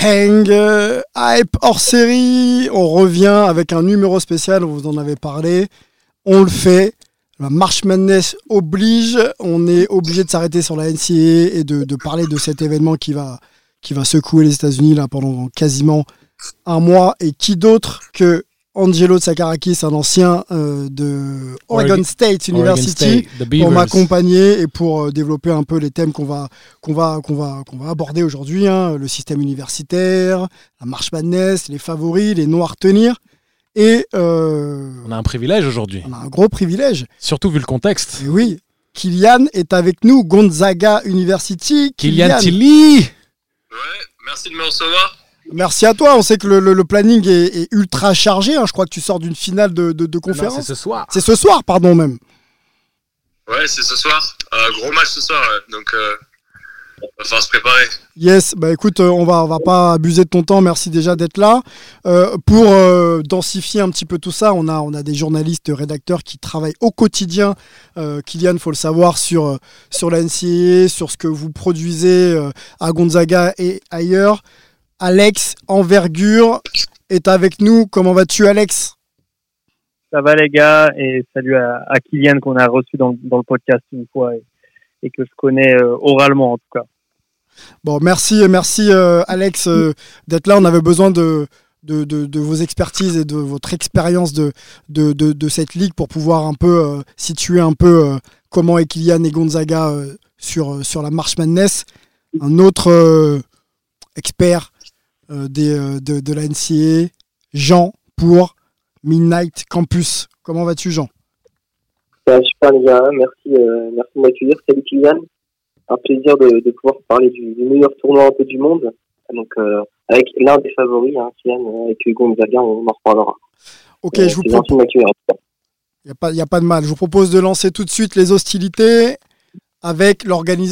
Peng, euh, hype hors série. On revient avec un numéro spécial. On vous en avait parlé. On le fait. La March Madness oblige. On est obligé de s'arrêter sur la NCAA et de, parler de cet événement qui va, secouer les États-Unis pendant quasiment un mois. Et qui d'autre que Angelo Tsakarakis, un ancien euh, de Oregon, Oregon- State Oregon University, State, pour m'accompagner et pour euh, développer un peu les thèmes qu'on va, qu'on va, qu'on va, qu'on va aborder aujourd'hui. hein. le système universitaire, la marche madness, les favoris, les noms à retenir. Et euh, On a un privilège aujourd'hui, on a un gros privilège. surtout vu le contexte. Et oui, Kylian est avec nous, Gonzaga University. Kylian Tilly Ouais, merci de me recevoir. Merci à toi. On sait que le, le- le planning est, est ultra chargé. hein. Je crois que tu sors d'une finale de, de- de Non, conférence. C'est ce soir. C'est ce soir, pardon même. Ouais, c'est ce soir. Euh, gros match ce soir, ouais. donc euh, va falloir se préparer. Yes, bah écoute, euh, on va, on va pas abuser de ton temps, merci déjà d'être là. Euh, pour euh, densifier un petit peu tout ça, on a, on a des journalistes, rédacteurs qui travaillent au quotidien, euh, Kylian, faut le savoir, sur, sur la NCAA, sur ce que vous produisez euh, à Gonzaga et ailleurs. Alex, envergure, est avec nous. Comment vas-tu, Alex? Ça va les gars et salut à, à Kylian qu'on a reçu dans, dans le podcast une fois et, et que je connais euh, oralement en tout cas. Bon, merci, merci euh, Alex euh, d'être là. On avait besoin de, de, de- de vos expertises et de votre expérience de, de, cette ligue pour pouvoir un peu situer un peu comment est Kylian et Gonzaga sur, sur la marche Madness. Un autre expert des, euh, de, de la NCAA, Jean, pour Midnight Campus. Comment vas-tu, Jean? Va super les gars, merci, euh, merci de m'accueillir. Salut Kylian. Un plaisir de, de pouvoir parler du, du meilleur tournoi un peu du monde. Donc euh, avec l'un des favoris, hein, Kylian, euh, avec Gonzaga, on en reparlera. Ok, Euh, je vous propose. Il n'y a, pas- y a pas de mal. Je vous propose de lancer tout de suite les hostilités avec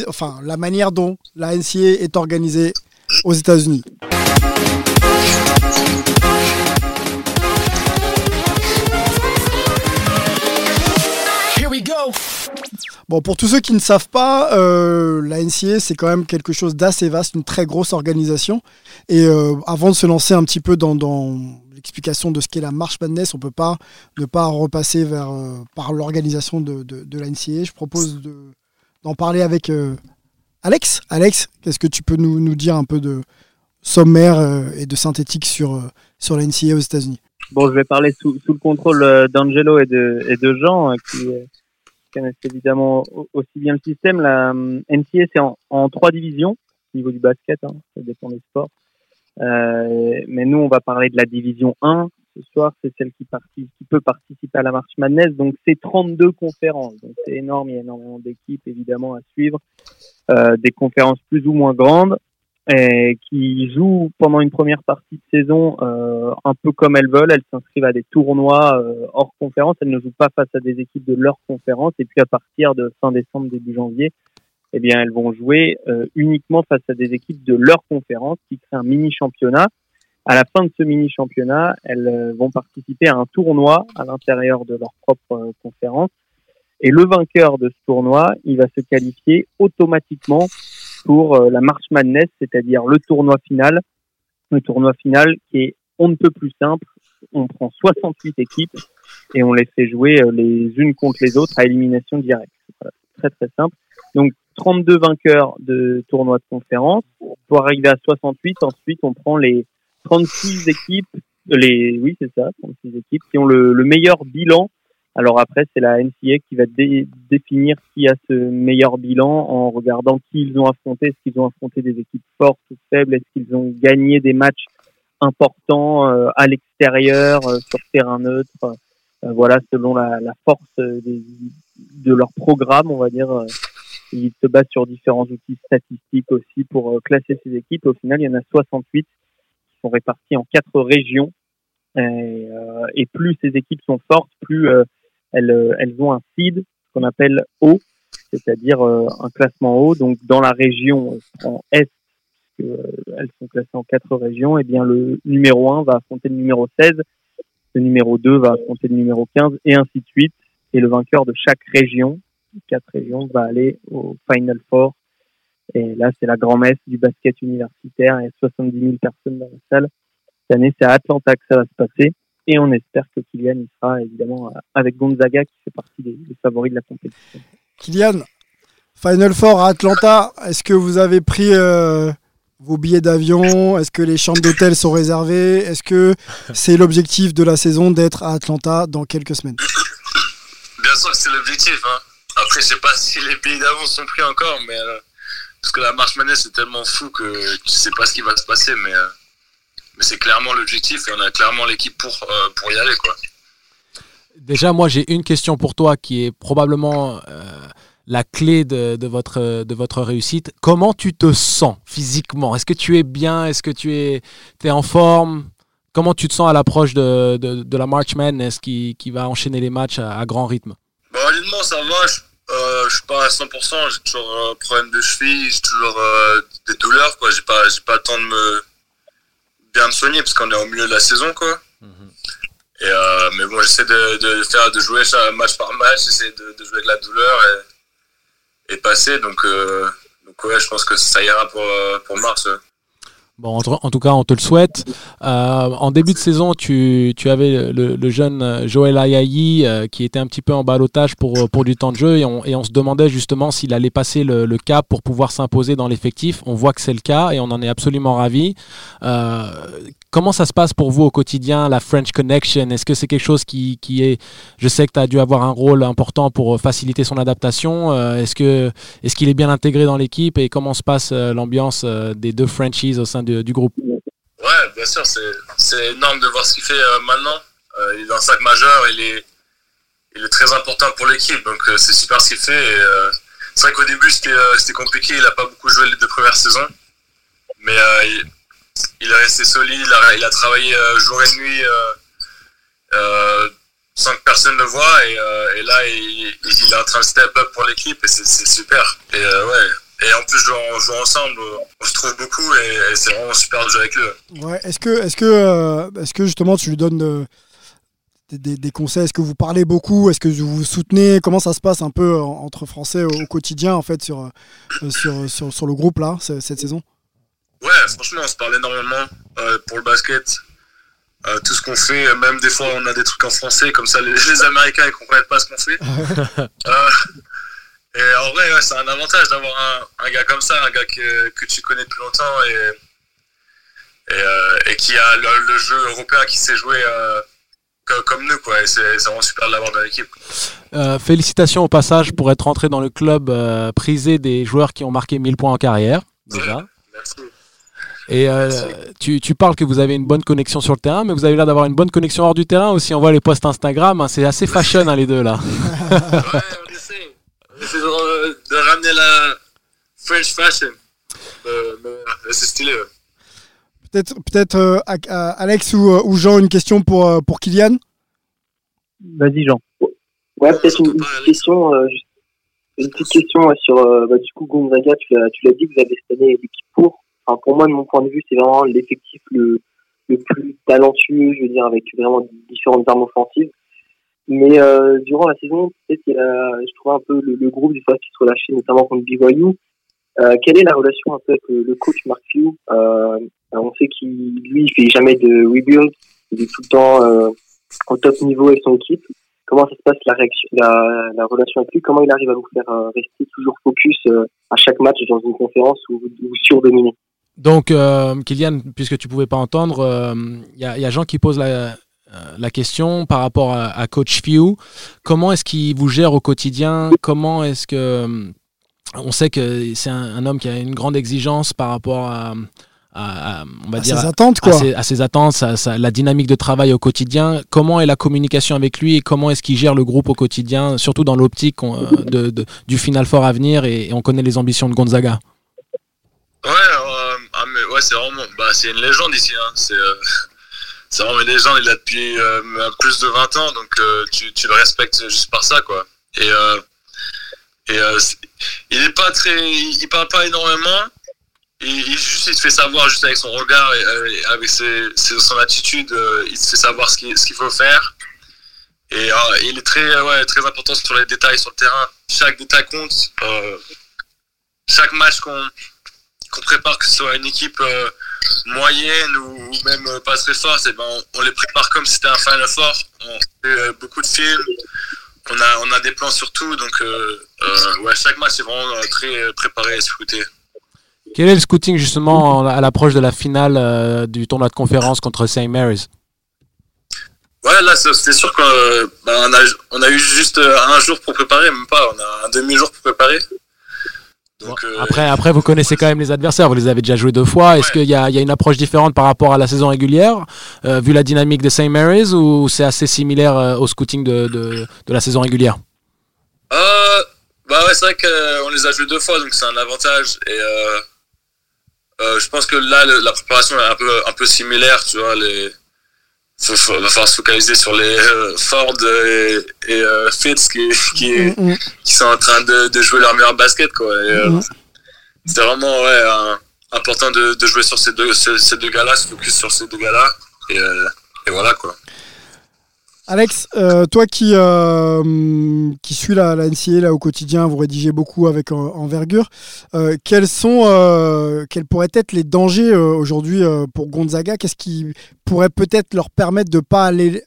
enfin, la manière dont la NCA est organisée aux États-Unis. Bon, pour tous ceux qui ne savent pas, euh, la NCA, c'est quand même quelque chose d'assez vaste, une très grosse organisation. Et euh, avant de se lancer un petit peu dans, dans l'explication de ce qu'est la marche Madness, on peut pas ne pas repasser vers, euh, par l'organisation de, de, de la NCA. Je propose de- d'en parler avec Alex. Alex, qu'est-ce que tu peux nous, nous dire un peu de sommaire euh, et de synthétique sur, euh, sur la NCA aux États-Unis? Bon, je vais parler sous, sous le contrôle euh, d'Angelo et de, et de Jean qui connaissent évidemment au- aussi bien le système. La NCA, c'est en, trois divisions au niveau du basket, hein, ça dépend des sports. Mais nous, on va parler de la division 1 ce soir, c'est celle qui, peut participer à la marche Madness. Donc, c'est 32 conférences. Donc, c'est énorme. Il y a énormément d'équipes, évidemment, à suivre. Euh, des conférences plus ou moins grandes qui jouent pendant une première partie de saison euh, un peu comme elles veulent. Elles s'inscrivent à des tournois euh, hors conférence. Elles ne jouent pas face à des équipes de leur conférence. Et puis, à partir de fin décembre, début janvier, eh bien, elles vont jouer uniquement face à des équipes de leur conférence qui créent un mini championnat. À la fin de ce mini championnat, elles euh, vont participer à un tournoi à l'intérieur de leur propre euh, conférence. Et le vainqueur de ce tournoi, il va se qualifier automatiquement pour euh, la March Madness, c'est-à-dire le tournoi final. Le tournoi final qui est on ne peut plus simple. On prend 68 équipes et on les fait jouer les unes contre les autres à élimination directe. Très très simple. Donc 32 vainqueurs de tournois de conférence. Pour arriver à 68, ensuite on prend les 36 équipes, oui c'est ça, 36 équipes qui ont le, le meilleur bilan Alors après, c'est la NCA qui va dé- définir qui a ce meilleur bilan en regardant qui ils ont affronté. Est-ce qu'ils ont affronté des équipes fortes ou faibles? Est-ce qu'ils ont gagné des matchs importants euh, à l'extérieur, euh, sur terrain neutre? Euh, Voilà, selon la, force de leur programme, on va dire. ils se basent sur différents outils statistiques aussi pour classer ces équipes. Au final, il y en a 68 qui sont répartis en quatre régions. Et, euh, et plus ces équipes sont fortes, plus euh, elles, euh, elles ont un seed, qu'on appelle haut, c'est-à-dire un classement haut. Donc dans la région en Est, elles sont classées en quatre régions, et bien le numéro 1 va affronter le numéro 16, le numéro 2 va affronter le numéro 15, et ainsi de suite. Et le vainqueur de chaque région, quatre régions, va aller au Final Four. Et là, c'est la grand-messe du basket universitaire. Il y a 70 000 personnes dans la salle. Cette année, c'est à Atlanta que ça va se passer. Et on espère que Kylian y sera évidemment euh, avec Gonzaga qui fait partie des, des favoris de la compétition. Kylian, Final Four à Atlanta, est-ce que vous avez pris euh, vos billets d'avion? Est-ce que les chambres d'hôtel sont réservées? Est-ce que c'est l'objectif de la saison d'être à Atlanta dans quelques semaines? Bien sûr que c'est l'objectif. Hein. Après, je sais pas si les billets d'avance sont pris encore, mais euh, parce que la marche manège c'est tellement fou que tu sais pas ce qui va se passer, mais euh, mais c'est clairement l'objectif et on a clairement l'équipe pour euh, pour y aller quoi. Déjà, moi, j'ai une question pour toi qui est probablement euh, la clé de, de votre, de votre réussite. Comment tu te sens physiquement? Est-ce que tu es bien? Est-ce que tu es, es en forme? Comment tu te sens à l'approche de, de, de la March Madness qui, qui va enchaîner les matchs à, à grand rythme? Bon, honnêtement, ça va. Je, euh, je suis pas à 100%. J'ai toujours un problème de cheville. J'ai toujours euh, des douleurs. Quoi. J'ai pas, j'ai pas le temps de me bien me soigner parce qu'on est au milieu de la saison. Quoi. Et, euh, mais bon, j'essaie de, de faire, de jouer ça match par match. J'essaie de, de jouer avec la douleur et, et passer. Donc, euh, donc, ouais, je pense que ça ira pour, euh, pour mars. ouais. Bon, en, tout cas, on te le souhaite. Euh, en début de saison, tu, tu avais le, jeune euh, Joël Ayayi euh, qui était un petit peu en balotage pour, pour du temps de jeu et on, et on se demandait justement s'il allait passer le, le cap pour pouvoir s'imposer dans l'effectif. On voit que c'est le cas et on en est absolument ravis. Comment ça se passe pour vous au quotidien, la French Connection? Est-ce que c'est quelque chose qui, qui est... Je sais que tu as dû avoir un rôle important pour faciliter son adaptation. Est-ce qu'il est bien intégré dans l'équipe et comment se passe l'ambiance des deux Frenchies au sein du groupe Ouais, bien sûr, c'est, énorme de voir ce qu'il fait euh, maintenant. Euh, il est dans le sac majeur, il est, il est très important pour l'équipe, donc euh, c'est super ce qu'il fait. C'est vrai qu'au début c'était, compliqué, il n'a pas beaucoup joué les deux premières saisons, mais il, il est resté solide, il a, il a travaillé jour et nuit sans que personne ne voit, et, et là il, il est en train de step up pour l'équipe, et c'est, super. Et ouais. Et en plus, on joue ensemble, on se trouve beaucoup et, et c'est vraiment super de jouer avec lui. Ouais, est-ce que, est-ce que, euh, est-ce que justement tu lui donnes euh, des, des- des conseils? Est-ce que vous parlez beaucoup? Est-ce que vous vous soutenez? Comment ça se passe un peu en- entre Français au, au quotidien en fait sur, euh, sur, sur, sur le groupe là ce- cette saison? Ouais, franchement, on se parle énormément euh, pour le basket. Euh, tout ce qu'on fait, euh, même des fois, on a des trucs en français, comme ça, les, les Américains, ils comprennent pas ce qu'on fait. Euh, et en vrai, ouais, c'est un avantage d'avoir un, un gars comme ça, un gars que, que tu connais depuis longtemps et, et, euh, et qui a le, le jeu européen qui sait jouer euh, co- comme nous, quoi. Et c'est vraiment super de l'avoir dans l'équipe. Euh, félicitations au passage pour être entré dans le club prisé des joueurs qui ont marqué 1000 points en carrière, déjà. Merci. Et euh, tu, tu parles que vous avez une bonne connexion sur le terrain, mais vous avez l'air d'avoir une bonne connexion hors du terrain aussi. On voit les posts Instagram, hein, c'est assez fashion hein, les deux là. Ouais, de, de ramener la French fashion. Euh, ouais, c'est stylé. ouais. Peut-être, peut-être euh, euh, Alex ou, euh, ou Jean, une question pour, euh, pour Kylian? Vas-y, Jean. Ouais, peut-être une, une petite question, euh, une petite question ouais, sur euh, bah, du coup Gonzaga. Tu l'as, tu l'as dit, vous avez cette année l'équipe pour. Enfin, pour moi, de mon point de vue, c'est vraiment l'effectif le, le plus talentueux, je veux dire, avec vraiment différentes armes offensives. Mais euh, durant la saison, peut-être qu'il y a, je trouve un peu le, le groupe des fois qui se relâchait, notamment contre BYU. Euh, quelle est la relation un peu avec le, coach Mark Few euh, On sait qu'il, lui, il fait jamais de rebuild, il est tout le temps euh, au top niveau avec son équipe comment ça se passe la, réaction, la, la relation avec lui, comment il arrive à vous faire euh, rester toujours focus euh, à chaque match dans une conférence ou surdominer? Donc, euh, Kylian, puisque tu pouvais pas entendre, il y, a, y a Jean qui pose la, la question par rapport à, Coach Few. Comment est-ce qu'il vous gère au quotidien? Comment est-ce que on sait que c'est un, homme qui a une grande exigence par rapport à, on va dire, ses attentes, quoi. À ses, attentes, la dynamique de travail au quotidien. Comment est la communication avec lui et comment est-ce qu'il gère le groupe au quotidien, surtout dans l'optique de, du final fort à venir et, on connaît les ambitions de Gonzaga? Ouais, euh, ah, ouais c'est vraiment, bah, c'est une légende ici. Hein. C'est, euh, c'est vraiment une légende. Il a depuis euh, plus de 20 ans, donc tu, tu, le respectes juste par ça, quoi. Et, et il est pas très, il parle pas énormément il, juste, il te fait savoir, juste avec son regard et, euh, avec son attitude, euh, il te fait savoir ce qu'il faut faire. Et euh, il est très, ouais, très important sur les détails sur le terrain. Chaque détail compte. chaque match qu'on prépare, que ce soit une équipe moyenne ou, même pas très forte, ben, on, les prépare comme si c'était un Final Four. On fait beaucoup de films. On a, on a des plans sur tout. Donc, ouais, chaque match est vraiment très préparé et scouté. Quel est le scouting justement à l'approche de la finale euh, du tournoi de conférence contre St. Mary's? Ouais, là, c'est sûr qu'on bah, a, on a eu juste euh, un jour pour préparer, même pas, on a un demi-jour pour préparer. Donc, euh, après, après, vous connaissez quand même les adversaires, vous les avez déjà joués deux fois. Est-ce qu'il y, y, a une approche différente par rapport à la saison régulière, vu la dynamique de St. Mary's, ou c'est assez similaire au scouting de, de, de, la saison régulière? Bah ouais, c'est vrai qu'on les a joués deux fois, donc c'est un avantage. Et euh, je pense que là, la préparation est un peu, un peu similaire, tu vois. Les... Il va falloir se focaliser sur les euh, Ford et, et euh, Fitz qui, qui, mm, mm. qui, sont en train de, de, jouer leur meilleur basket, quoi. Mm. C'est vraiment ouais, important de, de, jouer sur ces deux, ces, ces deux gars-là, se focus sur ces deux gars-là. Et, et voilà, quoi. Alex, euh, toi qui, euh, qui suis la, la NCA là, au quotidien, vous rédigez beaucoup avec envergure, euh, quels, sont, quels pourraient être les dangers aujourd'hui pour Gonzaga? Qu'est-ce qui pourrait peut-être leur permettre de ne pas aller,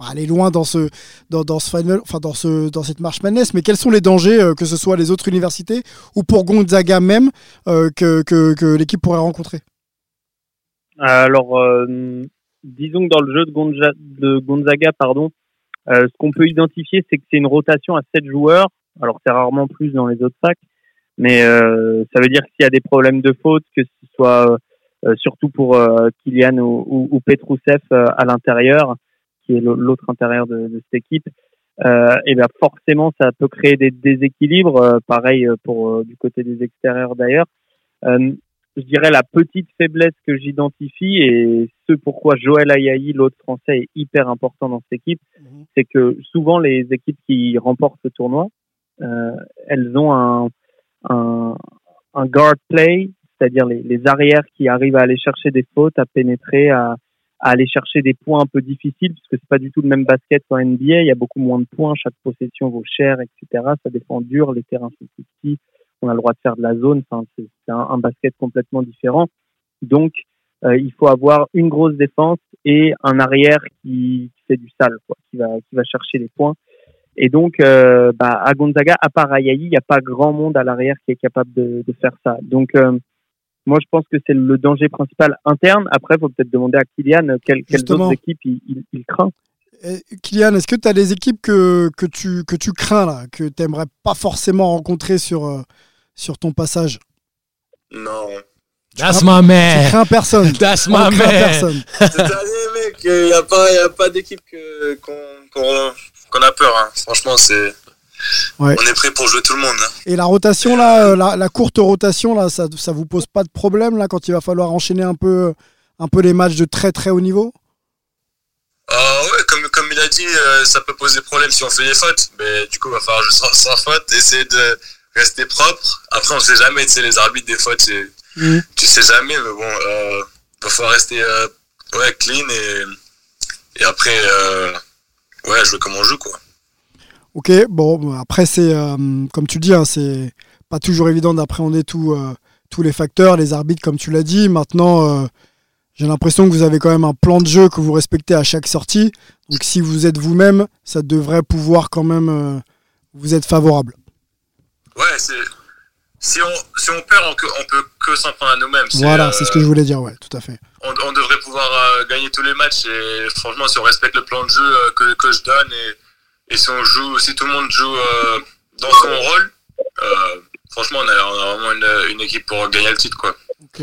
aller loin dans, ce, dans, ce final, enfin dans, ce, dans cette marche madness? Mais quels sont les dangers, que ce soit les autres universités ou pour Gonzaga même, que, que, que l'équipe pourrait rencontrer? Alors disons que dans le jeu de, Gonzaga, pardon, euh, ce qu'on peut identifier, c'est que c'est une rotation à 7 joueurs. Alors c'est rarement plus dans les autres sacs, mais euh, ça veut dire qu'il y a des problèmes de faute, que ce soit euh, surtout pour Kylian ou, ou, Petrousev à l'intérieur, qui est l'autre intérieur de, de, cette équipe, et bien forcément ça peut créer des déséquilibres. pareil pour du côté des extérieurs d'ailleurs je dirais la petite faiblesse que j'identifie et ce pourquoi Joël Ayayi, l'autre français, est hyper important dans cette équipe, mhm. c'est que souvent les équipes qui remportent ce tournoi, euh, elles ont un, un, un guard play, c'est-à-dire les, les, arrières qui arrivent à aller chercher des fautes, à pénétrer, à, à aller chercher des points un peu difficiles, puisque c'est pas du tout le même basket qu'en NBA. Il y a beaucoup moins de points, chaque possession vaut cher, etc. Ça défend dur, les terrains sont plus petits on a le droit de faire de la zone. Enfin, c'est un, basket complètement différent. Donc, euh, il faut avoir une grosse défense et un arrière qui, fait du sale, quoi, qui va qui va chercher les points. Et donc, euh, bah, à Gonzaga, à part Ayayi, il n'y a pas grand monde à l'arrière qui est capable de, de faire ça. Donc, euh, moi, je pense que c'est le danger principal interne. Après, il faut peut-être demander à Kylian quelles, quelles autres équipes il, il, il craint. Kylian, est-ce que tu as des équipes que, que, tu, que tu crains, là, que tu n'aimerais pas forcément rencontrer sur, sur ton passage Non. That's my man. Tu crains personne. That's my man. personne. Cette année, mec, il n'y a pas, d'équipe qu'on a peur. Hein. Franchement, c'est. On est prêt pour jouer tout le monde. Hein. Et la rotation, là, euh, la, courte rotation, là, ça, ça vous pose pas de problème là quand il va falloir enchaîner un peu, un peu les matchs de très très haut niveau? Ah ouais, comme, comme il a dit, euh, ça peut poser problème si on fait des fautes. Mais du coup, il va falloir jouer sans, sans faute, essayer de, rester propre. Après, on sait jamais, tu sais, les arbitres, des fois, tu, mm. tu sais jamais, mais bon, euh, il va falloir rester euh, ouais, clean et, et après, euh, ouais, jouer comme on joue, quoi. Ok, bon, après, c'est, euh, comme tu dis, hein, c'est pas toujours évident d'appréhender tout, euh, tous les facteurs, les arbitres, comme tu l'as dit. Maintenant, j'ai l'impression que vous avez quand même un plan de jeu que vous respectez à chaque sortie. Donc, si vous êtes vous-même, ça devrait pouvoir quand même vous être favorable. Ouais, c'est. si on, si on perd, on, on peut que s'en prendre à nous-mêmes. Voilà, c'est ce que je voulais dire, ouais, tout à fait. On, on devrait pouvoir gagner tous les matchs et franchement, si on respecte le plan de jeu que le coach donne et, et si on joue, si tout le monde joue dans son rôle, franchement, on a, on a vraiment une, une, équipe pour gagner le titre, quoi. Ok.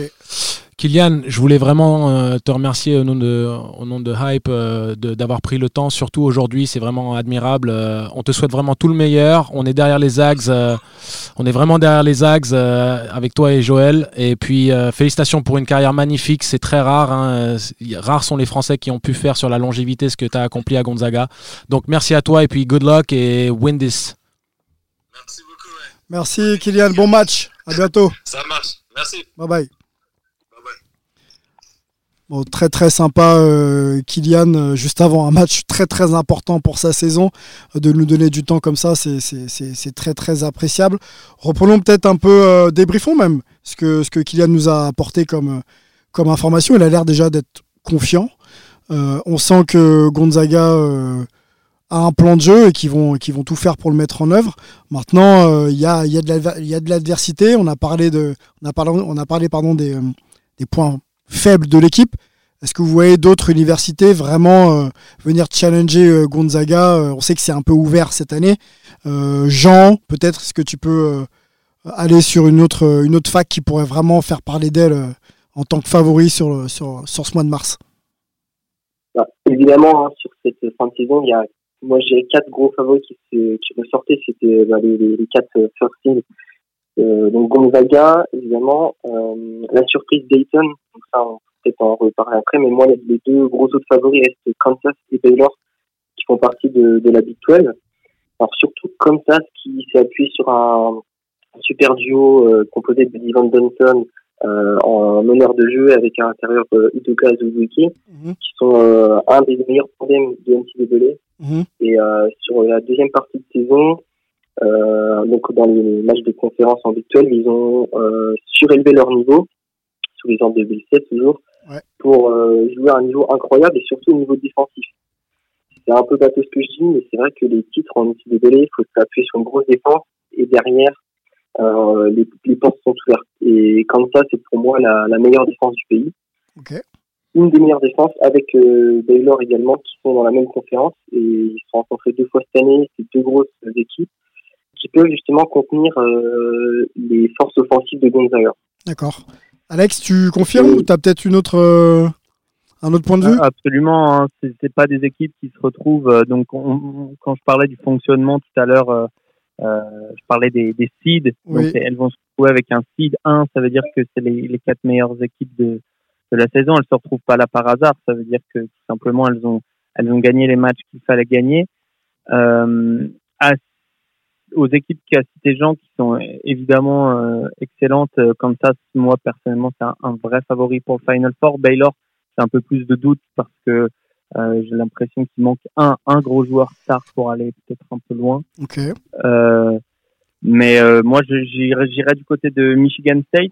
Kylian, je voulais vraiment euh, te remercier au nom de, au nom de Hype euh, d'avoir pris le temps, surtout aujourd'hui, c'est vraiment admirable. Euh, on te souhaite vraiment tout le meilleur. On est derrière les Zags, on est vraiment derrière les Zags avec toi et Joël. Et puis félicitations pour une carrière magnifique, c'est très rare. Hein. Rares sont les Français qui ont pu faire sur la longévité ce que tu as accompli à Gonzaga. Donc merci à toi et puis good luck et win this. Merci beaucoup. Merci Kylian, bon match. À bientôt. Ça marche. Merci. Bye bye. Bon, très très sympa euh, Kylian, euh, juste avant un match très très important pour sa saison, euh, de nous donner du temps comme ça, c'est très très appréciable. Reprenons peut-être un peu, euh, débriefons même ce que, ce que Kylian nous a apporté comme, comme information. Il a l'air déjà d'être confiant. on sent que Gonzaga a un plan de jeu et qu'ils vont, qui vont tout faire pour le mettre en œuvre. Maintenant, il y, a, y, a de l'adversité. On a parlé, de, on a parlé, on a parlé pardon, des, des points faible de l'équipe. Est-ce que vous voyez d'autres universités vraiment euh, venir challenger euh, Gonzaga euh, On sait que c'est un peu ouvert cette année. Jean, peut-être, est-ce que tu peux aller sur une autre, une autre fac qui pourrait vraiment faire parler d'elle en tant que favori sur, sur, ce mois de mars? Bah, Évidemment, hein, sur cette fin de saison, il y a, moi j'ai quatre gros favoris qui, qui ressortaient. C'était bah, les, les, quatre first teams euh, donc Gonzaga, évidemment, euh, la surprise Dayton, donc ça on peut peut-être en reparler après, mais moi les deux gros autres favoris restent Kansas et Baylor, qui font partie de, de la Big 12. Alors surtout Kansas qui s'est appuyé sur un, super duo euh, composé de Divan Dunton euh, en meneur de jeu avec à l'intérieur euh, Udoka Azubuike, mm qui sont un des meilleurs problèmes de NCAA. Mm Et sur la deuxième partie de saison, donc dans les matchs de conférence en virtuel, ils ont euh, surélevé leur niveau, sous les ans de 2007 toujours, ouais. pour euh, jouer à un niveau incroyable et surtout au niveau défensif. C'est un peu bateau ce que je dis, mais c'est vrai que les titres en outil de délai, il faut s'appuyer sur une grosse défense et derrière, euh, les, les portes sont ouvertes. Et comme ça, c'est pour moi la, la meilleure défense du pays. Okay. Une des meilleures défenses avec euh, Baylor également qui sont dans la même conférence et ils se sont rencontrés deux fois cette année. C'est deux grosses équipes qui peut justement contenir euh, les forces offensives de Gonzaga. D'accord. Alex, tu confirmes ou tu as peut-être une autre, euh, un autre point de vue? Absolument, hein. ce c'est pas des équipes qui se retrouvent. Euh, donc, on, quand je parlais du fonctionnement tout à l'heure, euh, euh, je parlais des, des seeds. Oui. Donc, elles vont se retrouver avec un seed 1, ça veut dire que c'est les, les quatre meilleures équipes de, de la saison. Elles se retrouvent pas là par hasard, ça veut dire que tout simplement elles ont, elles ont gagné les matchs qu'il fallait gagner. Euh, à aux équipes qui a cité Jean, qui sont évidemment euh, excellentes, euh, comme ça, moi personnellement, c'est un, un, vrai favori pour le Final Four. Baylor, c'est un peu plus de doute parce que euh, j'ai l'impression qu'il manque un, un gros joueur star pour aller peut-être un peu loin. Okay. Euh, mais euh, moi, j'irais du côté de Michigan State,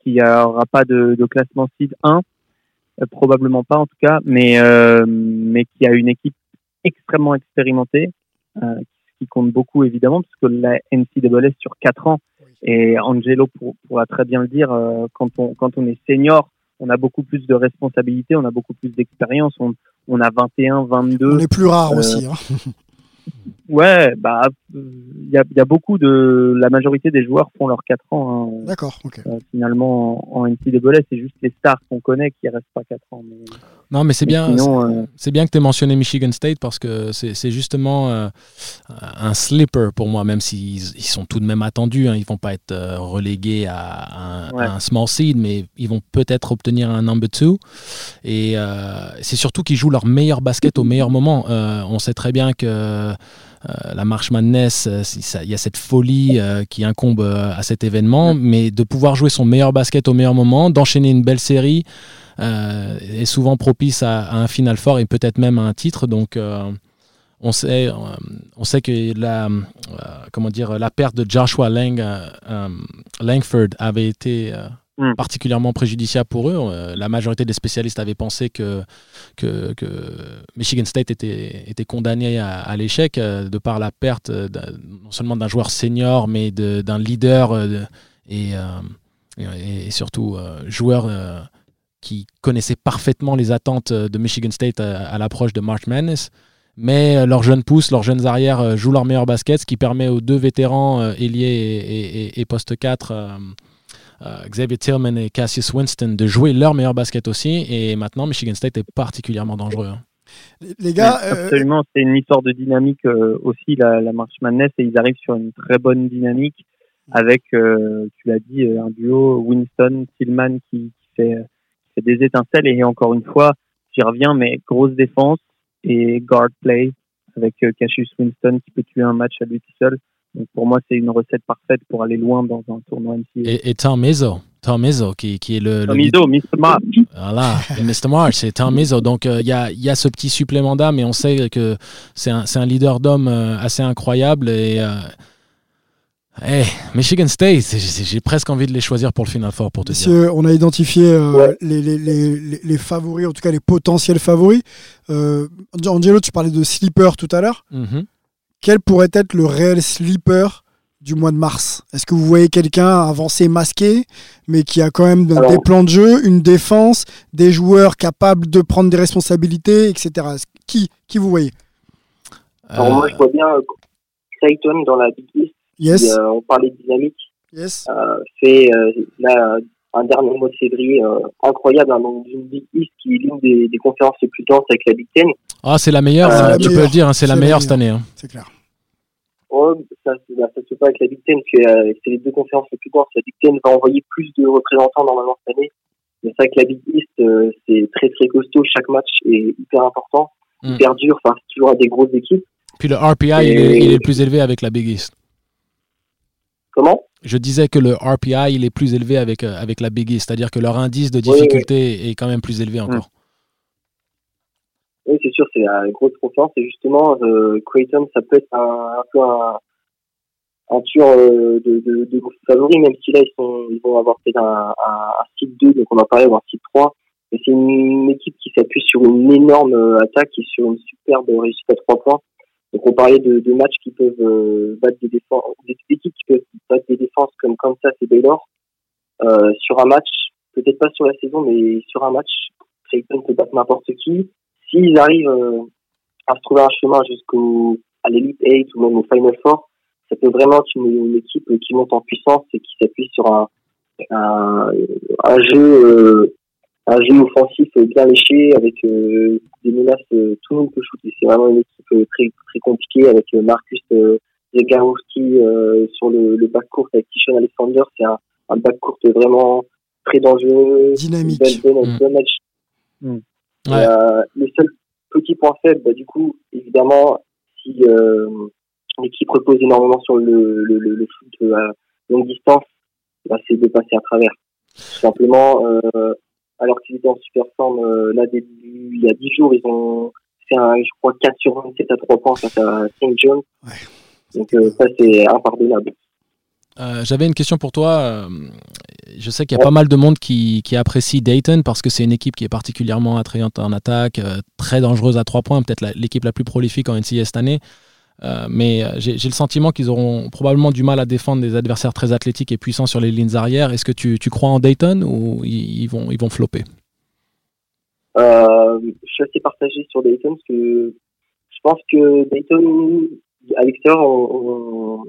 qui aura pas de, de classement seed 1, euh, probablement pas en tout cas, mais mais qui a une équipe extrêmement expérimentée, qui compte beaucoup évidemment, parce que la NCAA sur 4 ans, et Angelo pour, pourra très bien le dire, euh, quand, on, quand on est senior, on a beaucoup plus de responsabilités, on a beaucoup plus d'expérience, on, on a 21, 22. On est plus rare euh, aussi. Hein. Ouais, bah il y a, y a, beaucoup de la majorité des joueurs font leurs 4 ans. Hein. D'accord, ok. Euh, finalement en, en NCAA, c'est juste les stars qu'on connaît qui restent pas 4 ans. Mais... Non, mais c'est bien, euh... c'est bien que tu aies mentionné Michigan State parce que c'est justement euh, un slipper pour moi, même s'ils ils sont tout de même attendus. Hein, ils vont pas être euh, relégués à un, ouais. à un, small seed, mais ils vont peut-être obtenir un number two. Et euh, c'est surtout qu'ils jouent leur meilleur basket au meilleur moment. on sait très bien que la marche Madness, euh, il y a cette folie euh, qui incombe à cet événement, mais de pouvoir jouer son meilleur basket au meilleur moment, d'enchaîner une belle série, est souvent propice à, à, un final fort et peut-être même à un titre. Donc on sait, on sait que la, comment dire, la perte de Joshua Lang, Langford avait été mm. particulièrement préjudiciable pour eux. Euh, la majorité des spécialistes avaient pensé que, que, que Michigan State était, était condamné à, l'échec euh, de par la perte non seulement d'un joueur senior, mais d'un leader euh, et, et, surtout joueur qui connaissait parfaitement les attentes de Michigan State à, l'approche de March Madness. Mais leurs jeunes pousses, leurs jeunes arrières jouent leur meilleur basket, ce qui permet aux deux vétérans, ailier et, poste 4, Xavier Tillman et Cassius Winston, de jouer leur meilleur basket aussi. Et maintenant, Michigan State est particulièrement dangereux. Hein. Les gars, euh, absolument, c'est une histoire de dynamique euh, aussi la, la March Madness et ils arrivent sur une très bonne dynamique avec, euh, tu l'as dit, un duo Winston Tillman qui, fait, des étincelles et encore une fois, j'y reviens, mais grosse défense et guard play avec Cassius Winston qui peut tuer un match à lui tout seul. Donc pour moi, c'est une recette parfaite pour aller loin dans un tournoi NCAA. Et, et Tom Izzo, Tom Izzo, qui, qui est le. Tom Izzo, Mr. March. Voilà, Mr. March, c'est Tom Izzo. Donc il y, a, y, a, ce petit supplément d'âme et on sait que c'est un, un, leader d'homme assez incroyable. Et. Hey, Michigan State, j'ai presque envie de les choisir pour le Final Four, pour te dire. On a identifié les, les, les, les, favoris, en tout cas les potentiels favoris. Euh, Angelo, tu parlais de sleeper tout à l'heure. Mm-hmm quel pourrait être le réel sleeper du mois de mars? Est-ce que vous voyez quelqu'un avancer masqué, mais qui a quand même des plans de jeu, une défense, des joueurs capables de prendre des responsabilités, etc. Qui, qui vous voyez? Alors moi, je vois bien euh, Clayton dans la Big East. Yes. Euh, on parlait de dynamique. Yes. Euh, fait un dernier mois de février incroyable hein, dans une Big East qui est l'une des, des, conférences les plus denses avec la Big Ten. Ah, c'est la meilleure, euh, tu peux le dire, hein, c'est la meilleure cette année. Hein. C'est clair. Oh, ça ne bah, se fait pas avec la Big Ten, euh, c'est les deux conférences les plus grosses. La Big Ten va envoyer plus de représentants normalement cette année. Mais c'est vrai que la Big East, euh, c'est très très costaud. Chaque match est hyper important, mm. hyper dur. Enfin, c'est toujours des grosses équipes. Puis le RPI, il, est, plus élevé avec la Big East. Comment Je disais que le RPI, il est plus élevé avec, avec la Big. C'est-à-dire que leur indice de difficulté est quand même plus élevé encore. Oui, c'est sûr, c'est la grosse confiance. Et justement, euh, Creighton, ça peut être un, un peu un, un tour euh, de, de, de favori, même si là, ils, sont, ils vont avoir peut-être un, un, un site 2, donc on va parler d'un site 3. Mais c'est une équipe qui s'appuie sur une énorme euh, attaque et sur une superbe réussite à trois points. Donc on parlait de, de matchs qui peuvent euh, battre des défenses, des équipes qui peuvent battre des défenses comme Kansas et Baylor. Euh, sur un match, peut-être pas sur la saison, mais sur un match, Creighton peut battre n'importe qui. S'ils arrivent euh, à se trouver un chemin jusqu'au à l'Elite 8 ou même au Final Four, ça peut vraiment être une, équipe qui monte en puissance et qui s'appuie sur un, un, jeu euh, un jeu offensif bien léché avec euh, des menaces tout le monde peut shooter. C'est vraiment une équipe très très compliquée avec Marcus Zegarowski sur le, le backcourt avec Tishon Alexander. C'est un, un backcourt vraiment très dangereux. Dynamique. Mm. Euh, le seul petit point faible, bah, du coup, évidemment, si euh, l'équipe repose énormément sur le, le, le, foot à longue distance, bah, c'est de passer à travers. Tout simplement, euh, alors qu'ils étaient en super forme, euh, là, début, il y a 10 jours, ils ont fait, un, je crois, 4 sur 27 à 3 points face à St. John. Ouais. Donc, euh, ça, c'est impardonnable. Euh, J'avais une question pour toi. Je sais qu'il y a pas mal de monde qui, qui, apprécie Dayton parce que c'est une équipe qui est particulièrement attrayante en attaque, très dangereuse à trois points, peut-être l'équipe la, plus prolifique en NCAA cette année. Euh, mais j'ai le sentiment qu'ils auront probablement du mal à défendre des adversaires très athlétiques et puissants sur les lignes arrière. Est-ce que tu, tu, crois en Dayton ou ils, vont, ils vont flopper? Euh, Je suis assez partagé sur Dayton parce que je pense que Dayton, à l'extérieur, on,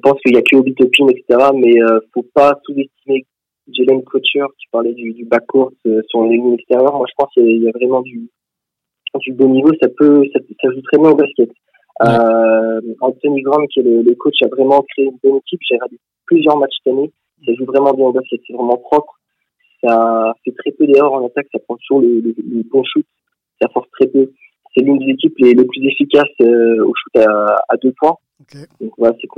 pense qu'il y a que Obi Topin, etc. Mais euh, faut pas sous-estimer Jalen Kutcher, qui parlait du, du backcourt euh, sur les lignes extérieures. Moi, je pense qu'il y, a vraiment du, du bon niveau. Ça peut, ça, ça joue très bien au basket. Euh, Anthony Graham, qui est le, coach, a vraiment créé une bonne équipe. J'ai regardé plusieurs matchs cette année. Ça joue vraiment bien au basket. C'est vraiment propre. Ça fait très peu d'erreurs en attaque. Ça prend toujours le, le, le bon shoot. Ça force très peu. C'est l'une des équipes les, les plus efficaces euh, au shoot à, à deux points. Donc voilà, c'est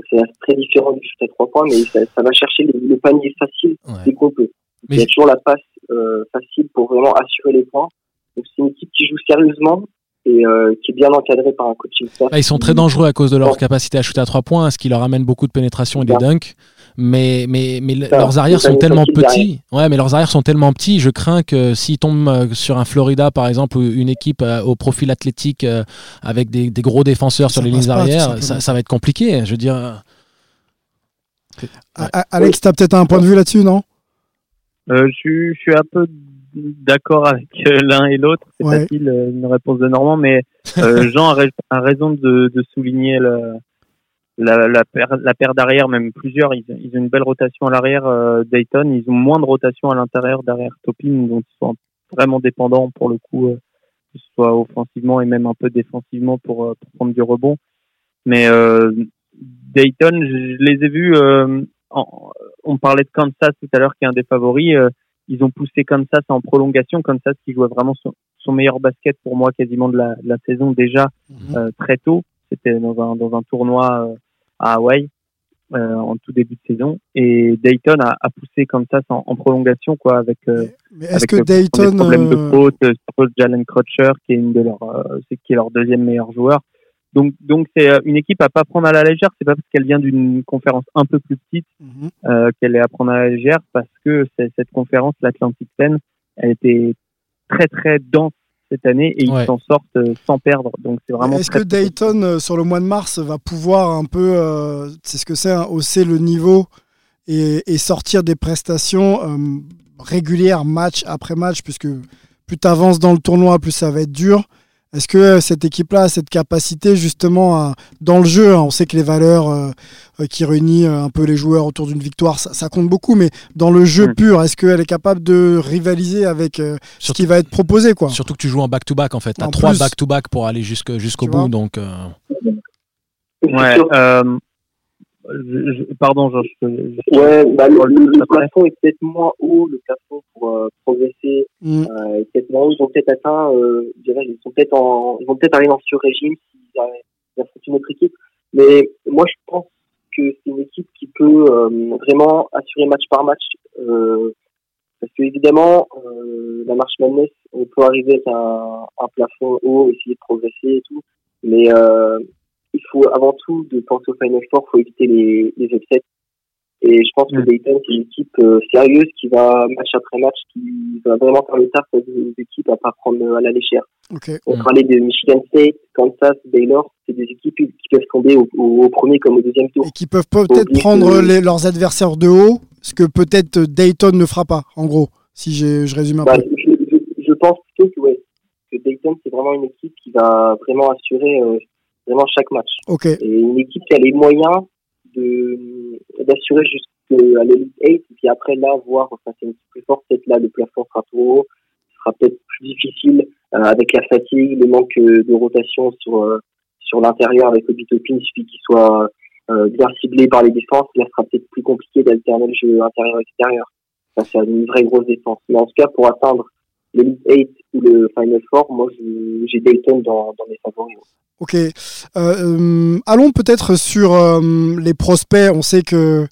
très différent du shoot à trois points, mais ça, ça va chercher le, panier facile dès qu'on peut. Il y a toujours la passe euh, facile pour vraiment assurer les points. Donc c'est une équipe qui joue sérieusement et euh, qui est bien encadrée par un coaching staff. ils sont très dangereux à cause de leur capacité à shooter à trois points, ce qui leur amène beaucoup de pénétration et des dunks mais, mais, mais leurs arrières sont tellement petits. Ouais, mais leurs arrières sont tellement petits. Je crains que s'ils tombent euh, sur un Florida, par exemple, ou une équipe euh, au profil athlétique euh, avec des, des, gros défenseurs sur les lignes arrières, ça, ça, va être compliqué. Je veux dire. Alex, tu as peut-être un point de vue là-dessus, non? Euh, je suis un peu d'accord avec euh, l'un et l'autre. C'est Ouais. facile, euh, une réponse de Normand, mais euh, Jean a, rais- a raison de, de souligner le- la, la paire, la paire d'arrière, même plusieurs. Ils, ils ont une belle rotation à l'arrière, euh, Dayton. Ils ont moins de rotation à l'intérieur derrière Topin, donc ils sont vraiment dépendants pour le coup, euh, que ce soit offensivement et même un peu défensivement pour, euh, pour prendre du rebond. Mais euh, Dayton, je, je les ai vus. euh, en- on parlait de Kansas tout à l'heure, qui est un des favoris. Euh, ils ont poussé Kansas en prolongation. Kansas qui jouait vraiment son, son meilleur basket pour moi quasiment de la, de la saison déjà euh, très tôt. C'était dans un, dans un tournoi euh, à Hawaï euh, en tout début de saison. Et Dayton a, a poussé Kansas en, en prolongation quoi avec. euh, Mais est-ce avec que Dayton, des problèmes euh, de faute euh, Jalen Crutcher qui est une de leurs euh, c'est qui est leur deuxième meilleur joueur. Donc donc c'est euh, une équipe à pas prendre à la légère. C'est pas parce qu'elle vient d'une conférence un peu plus petite Mhm. euh, qu'elle est à prendre à la légère parce que cette conférence l'Atlantic 10 elle était très très dense cette année et Ouais. ils s'en sortent euh, sans perdre. Donc c'est vraiment Est-ce que Dayton, euh, sur le mois de mars, va pouvoir un peu, euh, c'est ce que c'est, hein, hausser le niveau et, et sortir des prestations régulières, match après match, puisque plus tu avances dans le tournoi, plus ça va être dur. Est-ce que euh, cette équipe-là a cette capacité justement à- dans le jeu hein, On sait que les valeurs euh, euh, qui réunissent un peu les joueurs autour d'une victoire, ça, ça compte beaucoup, mais dans le jeu Mm. pur, est-ce qu'elle est capable de rivaliser avec euh, ce qui va être proposé quoi? Surtout que tu joues en back-to-back en fait. Tu as En trois back-to-back pour aller jusqu'au bout. Donc, euh, Ouais, euh, je- je- pardon, Georges. je- je- Ouais, bah, le, le- le Après. plafond est peut-être moins haut, le plafond pour euh, progresser Mm. euh, est peut-être moins haut. Ils ont peut-être atteint, euh, je dirais, ils sont peut-être en, ils vont peut-être arriver en sur-régime s'ils affrontent une autre équipe. Mais moi, je pense que c'est une équipe qui peut euh, vraiment assurer match par match. Euh, parce que évidemment, euh, la marche Madness, on peut arriver avec un, un plafond haut, essayer de progresser et tout. Mais euh, il faut avant tout de penser au Final Four, il faut éviter les, les upsets. Et je pense que Mm. Dayton, c'est une équipe euh, sérieuse qui va, match après match, qui va vraiment faire le taf aux équipes à pas prendre euh, à la légère. On Mm. parlait de Michigan State, Kansas, Baylor, c'est des équipes qui peuvent tomber au, premier comme au deuxième tour. et qui peuvent peut-être prendre les- leurs adversaires de haut, ce que peut-être Dayton ne fera pas, en gros, si je résume un Bah, peu. je, je- je pense plutôt que, ouais, que Dayton, c'est vraiment une équipe qui va vraiment assurer euh, vraiment chaque match. Et une équipe qui a les moyens d'assurer jusqu'à l'Elite 8, et puis après là, voir, enfin, c'est une équipe plus forte, peut-être là, le plafond sera trop haut, ce sera peut-être plus difficile euh, avec la fatigue, le manque euh, de rotation sur, euh, sur l'intérieur avec Obi Toppin, il suffit qu'il soit euh, bien ciblé par les défenses, là, ce sera peut-être plus compliqué d'alterner le jeu intérieur-extérieur. Ça, c'est une vraie grosse défense. Mais en tout cas, pour atteindre l'Elite 8 ou le Final Four, moi, j'ai Dayton dans, dans mes favoris. Ok. Euh, euh, allons peut-être sur euh, les prospects. On sait que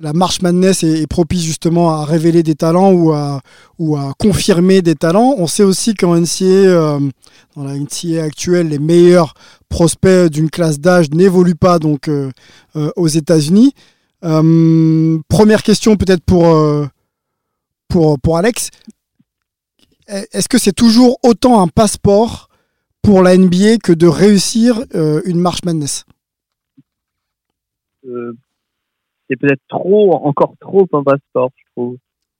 la marche Madness est, propice justement à révéler des talents ou à, ou à confirmer des talents. On sait aussi qu'en NCA, dans la NCA actuelle, les meilleurs prospects d'une classe d'âge n'évoluent pas donc aux États-Unis. Première question peut-être pour, pour, pour Alex. Est-ce que c'est toujours autant un passeport pour la NBA que de réussir euh, une marche Madness euh, c'est peut-être trop, encore trop un passeport, je trouve.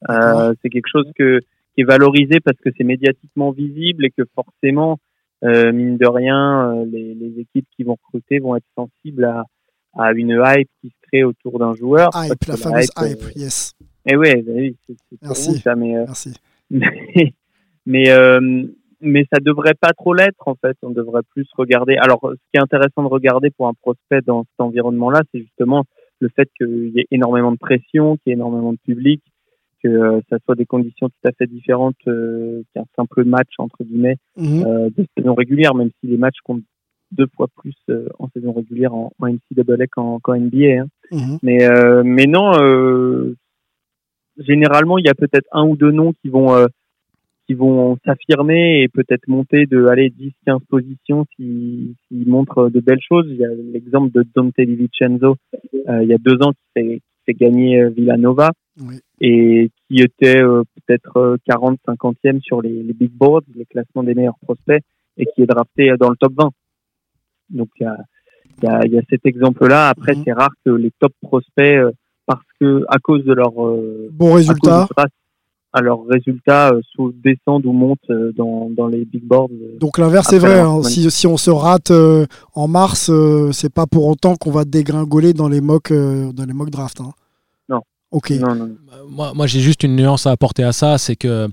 Euh, c'est quelque chose que, qui est valorisé parce que c'est médiatiquement visible et que forcément, mine de rien, les, les équipes qui vont recruter vont être sensibles à, à une hype qui se crée autour d'un joueur. Hype, que la fameuse hype, yes. Et ouais, bah oui, c'est pour vous ça, mais Merci. mais mais, mais ça devrait pas trop l'être en fait. On devrait plus regarder. Alors, ce qui est intéressant de regarder pour un prospect dans cet environnement-là, c'est justement le fait qu'il y ait énormément de pression, qu'il y ait énormément de public, que euh, ça soit des conditions tout à fait différentes euh, qu'un simple match entre guillemets Mhm. euh, de saison régulière, même si les matchs comptent deux fois plus euh, en saison régulière en, en NCAA qu'en qu'en NBA. Hein. Mhm. Mais euh, mais non, euh, généralement il y a peut-être un ou deux noms qui vont euh, qui vont s'affirmer et peut-être monter de aller 10 15 positions s'ils s'ils montrent de belles choses. Il y a l'exemple de Dante DiVincenzo euh, il y a deux ans qui qui fait gagner euh, Villanova Oui. et qui était euh, peut-être euh, 40 50e sur les, les big boards, les classements des meilleurs prospects et qui est drafté dans le top 20. Donc il y a il y a, il y a cet exemple-là. Après, Mhm. c'est rare que les top prospects parce que à cause de leur Bon résultat. À leurs résultats euh, sous- descendent ou montent euh, dans, dans les big boards. euh. Donc l'inverse est vrai. hein. Si, si on se rate euh, en mars, euh, c'est pas pour autant qu'on va dégringoler dans les mock euh, dans les mock drafts. hein. Non. Ok. Non, non. moi, moi, j'ai juste une nuance à apporter à ça, c'est que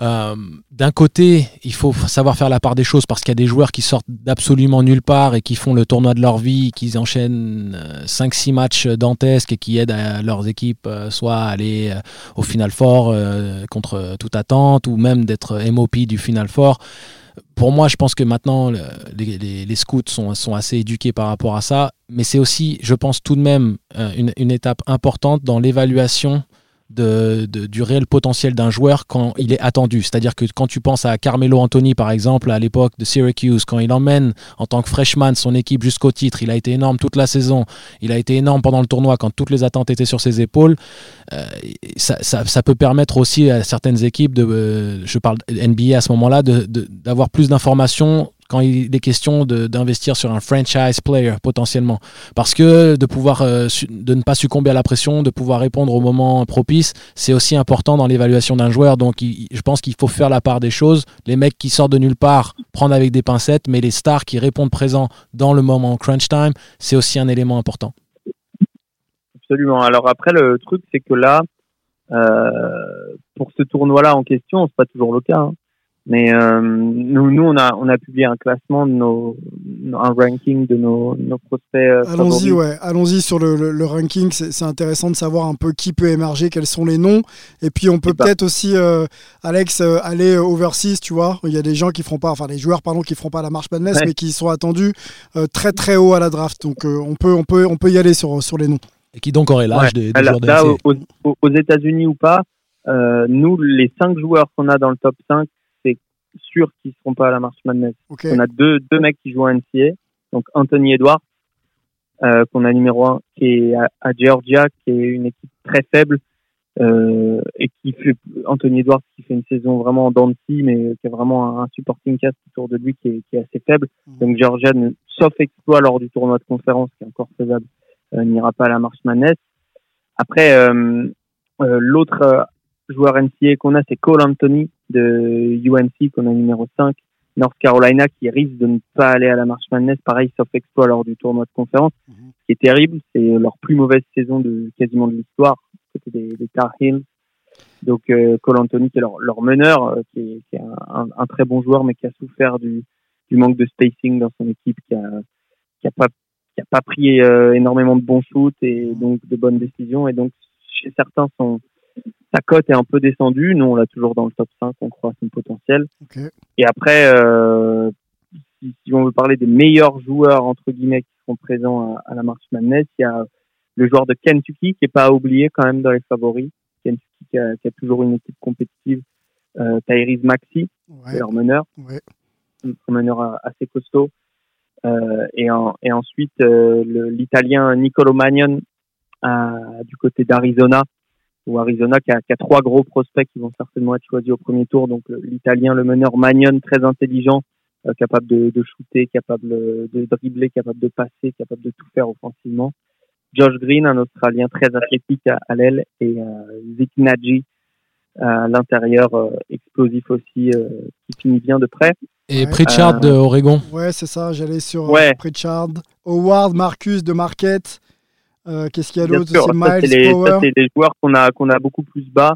euh, d'un côté, il faut savoir faire la part des choses parce qu'il y a des joueurs qui sortent d'absolument nulle part et qui font le tournoi de leur vie, qui enchaînent 5-6 matchs dantesques et qui aident leurs équipes euh, soit à aller euh, au Final Four euh, contre toute attente ou même d'être MOP du Final Four. Pour moi, je pense que maintenant, le- les, scouts sont, assez éduqués par rapport à ça, mais c'est aussi, je pense tout de même, euh, une étape importante dans l'évaluation du réel potentiel d'un joueur quand il est attendu. C'est-à-dire que quand tu penses à Carmelo Anthony, par exemple, à l'époque de Syracuse, quand il emmène en tant que freshman son équipe jusqu'au titre, il a été énorme toute la saison, il a été énorme pendant le tournoi quand toutes les attentes étaient sur ses épaules. Euh, ça, peut permettre aussi à certaines équipes, de, euh, je parle NBA à ce moment-là, d'avoir plus d'informations quand il est question d'investir sur un franchise player potentiellement. Parce que de pouvoir euh, de ne pas succomber à la pression, de pouvoir répondre au moment propice, c'est aussi important dans l'évaluation d'un joueur. Donc je pense qu'il faut faire la part des choses. Les mecs qui sortent de nulle part, prendre avec des pincettes, mais les stars qui répondent présents dans le moment crunch time, c'est aussi un élément important. Absolument. Alors après, le truc, c'est que là, euh, pour ce tournoi-là en question, c'est pas toujours le cas. hein. Mais euh, nous, nous, on a, on a publié un classement de nos, un ranking de nos, nos prospects. euh, Allons-y, ouais. Allons-y sur le, le- le ranking. C'est c'est intéressant de savoir un peu qui peut émerger, quels sont les noms. Et puis on peut peut-être aussi, euh, Alex, euh, aller overseas, tu vois. Il y a des gens qui feront pas, enfin des joueurs pardon, qui feront pas la marche madness, Ouais. mais qui sont attendus euh, très très haut à la draft. Donc euh, on peut on peut on peut y aller sur sur les noms. Et qui donc aurait l'âge des, des Là, joueurs de là, aux, aux- États-Unis ou pas, euh, nous, les cinq joueurs qu'on a dans le top 5, c'est sûr qu'ils seront pas à la marche madness. On a deux, deux mecs qui jouent à NCA. Donc Anthony Edwards, euh, qu'on a numéro un, qui est à, à Georgia, qui est une équipe très faible. Euh, et qui fait Anthony Edwards qui fait une saison vraiment en dents mais qui a vraiment un, un supporting cast autour de lui qui est, qui est assez faible. Donc Georgia, ne- sauf exploit lors du tournoi de conférence, qui est encore faisable, euh, n'ira pas à la marche manette. Après, euh, euh, l'autre euh, joueur NCA qu'on a, c'est Cole Anthony de UNC, qu'on a numéro 5, North Carolina, qui risque de ne pas aller à la marche Madness, pareil, sauf exploit lors du tournoi de conférence. Ce qui est terrible, c'est leur plus mauvaise saison de quasiment de l'histoire, côté des, des Tar Heels. Donc, euh, Cole Anthony, qui est leur, leur meneur, euh, qui est, qui est un, un- un très bon joueur, mais qui a souffert du, du manque de spacing dans son équipe, qui a, qui a pas qui a pas pris euh, énormément de bons shoots et donc de bonnes décisions. Et donc, chez certains, sa cote est un peu descendue. Nous, on l'a toujours dans le top 5, on croit à son potentiel. Et après, euh, si, si on veut parler des meilleurs joueurs, entre guillemets, qui seront présents à, à la March Madness, il y a le joueur de Kentucky, qui est pas à oublier quand même dans les favoris. Kentucky qui a, qui a toujours une équipe compétitive. Euh, Tyrese Maxi, Ouais. leur meneur Ouais. un meneur assez costaud. Euh, et, en- et ensuite, euh, l'Italien Nicolo Magnon euh, du côté d'Arizona, ou Arizona qui a, qui a trois gros prospects qui vont certainement être choisis au premier tour. Donc le- l'Italien, le meneur Magnon, très intelligent, euh, capable de, de shooter, capable de dribbler, capable de passer, capable de tout faire offensivement. Josh Green, un Australien très athlétique à, à l'aile, et euh, Zik Nagy à l'intérieur, euh, explosif aussi, euh, qui finit bien de près. Et Ouais. Pritchard Euh, de Oregon. Ouais, c'est ça. J'allais sur euh, Ouais. Pritchard, Howard, Marcus de Marquette. Euh, Qu'est-ce qu'il y a d'autre C'est Miles les, Power. ça, c'est des joueurs qu'on a, qu'on a beaucoup plus bas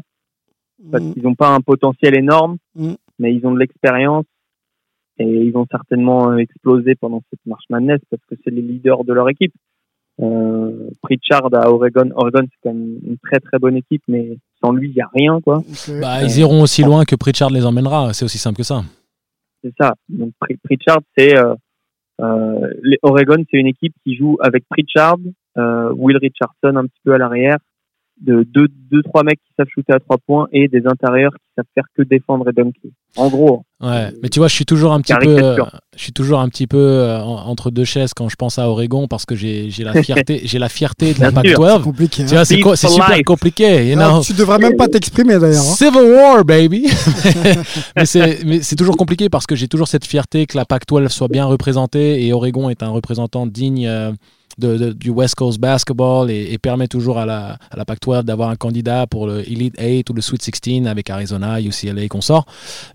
parce Mm. qu'ils n'ont pas un potentiel énorme, Mm. mais ils ont de l'expérience et ils vont certainement euh, exploser pendant cette marche madness parce que c'est les leaders de leur équipe. Euh, Pritchard à Oregon, Oregon c'est quand même une très très bonne équipe, mais sans lui il y a rien quoi. Bah, ils iront aussi loin que Pritchard les emmènera. C'est aussi simple que ça. C'est ça. Donc Pri- Pritchard, c'est euh, euh, Oregon, c'est une équipe qui joue avec Pritchard, Will Richardson un petit peu à l'arrière, de deux, deux trois mecs qui savent shooter à trois points et des intérieurs qui savent faire que défendre et dunker. En gros, Ouais, mais tu vois, je suis toujours un petit peu, euh, je suis toujours un petit peu euh, en- entre deux chaises quand je pense à Oregon parce que j'ai j'ai la fierté, j'ai la fierté de la Bien sûr. Pac-12. compliqué. Tu vois, c'est super life. compliqué. You Ah, know? tu devrais même pas t'exprimer d'ailleurs. hein. Civil War, baby! mais c'est mais c'est toujours compliqué parce que j'ai toujours cette fierté que la Pac-12 soit bien représentée et Oregon est un représentant digne euh, de, de- du West Coast Basketball et, et permet toujours à la, à la Pac-12 d'avoir un candidat pour le Elite 8 ou le Sweet 16 avec Arizona, UCLA et consorts.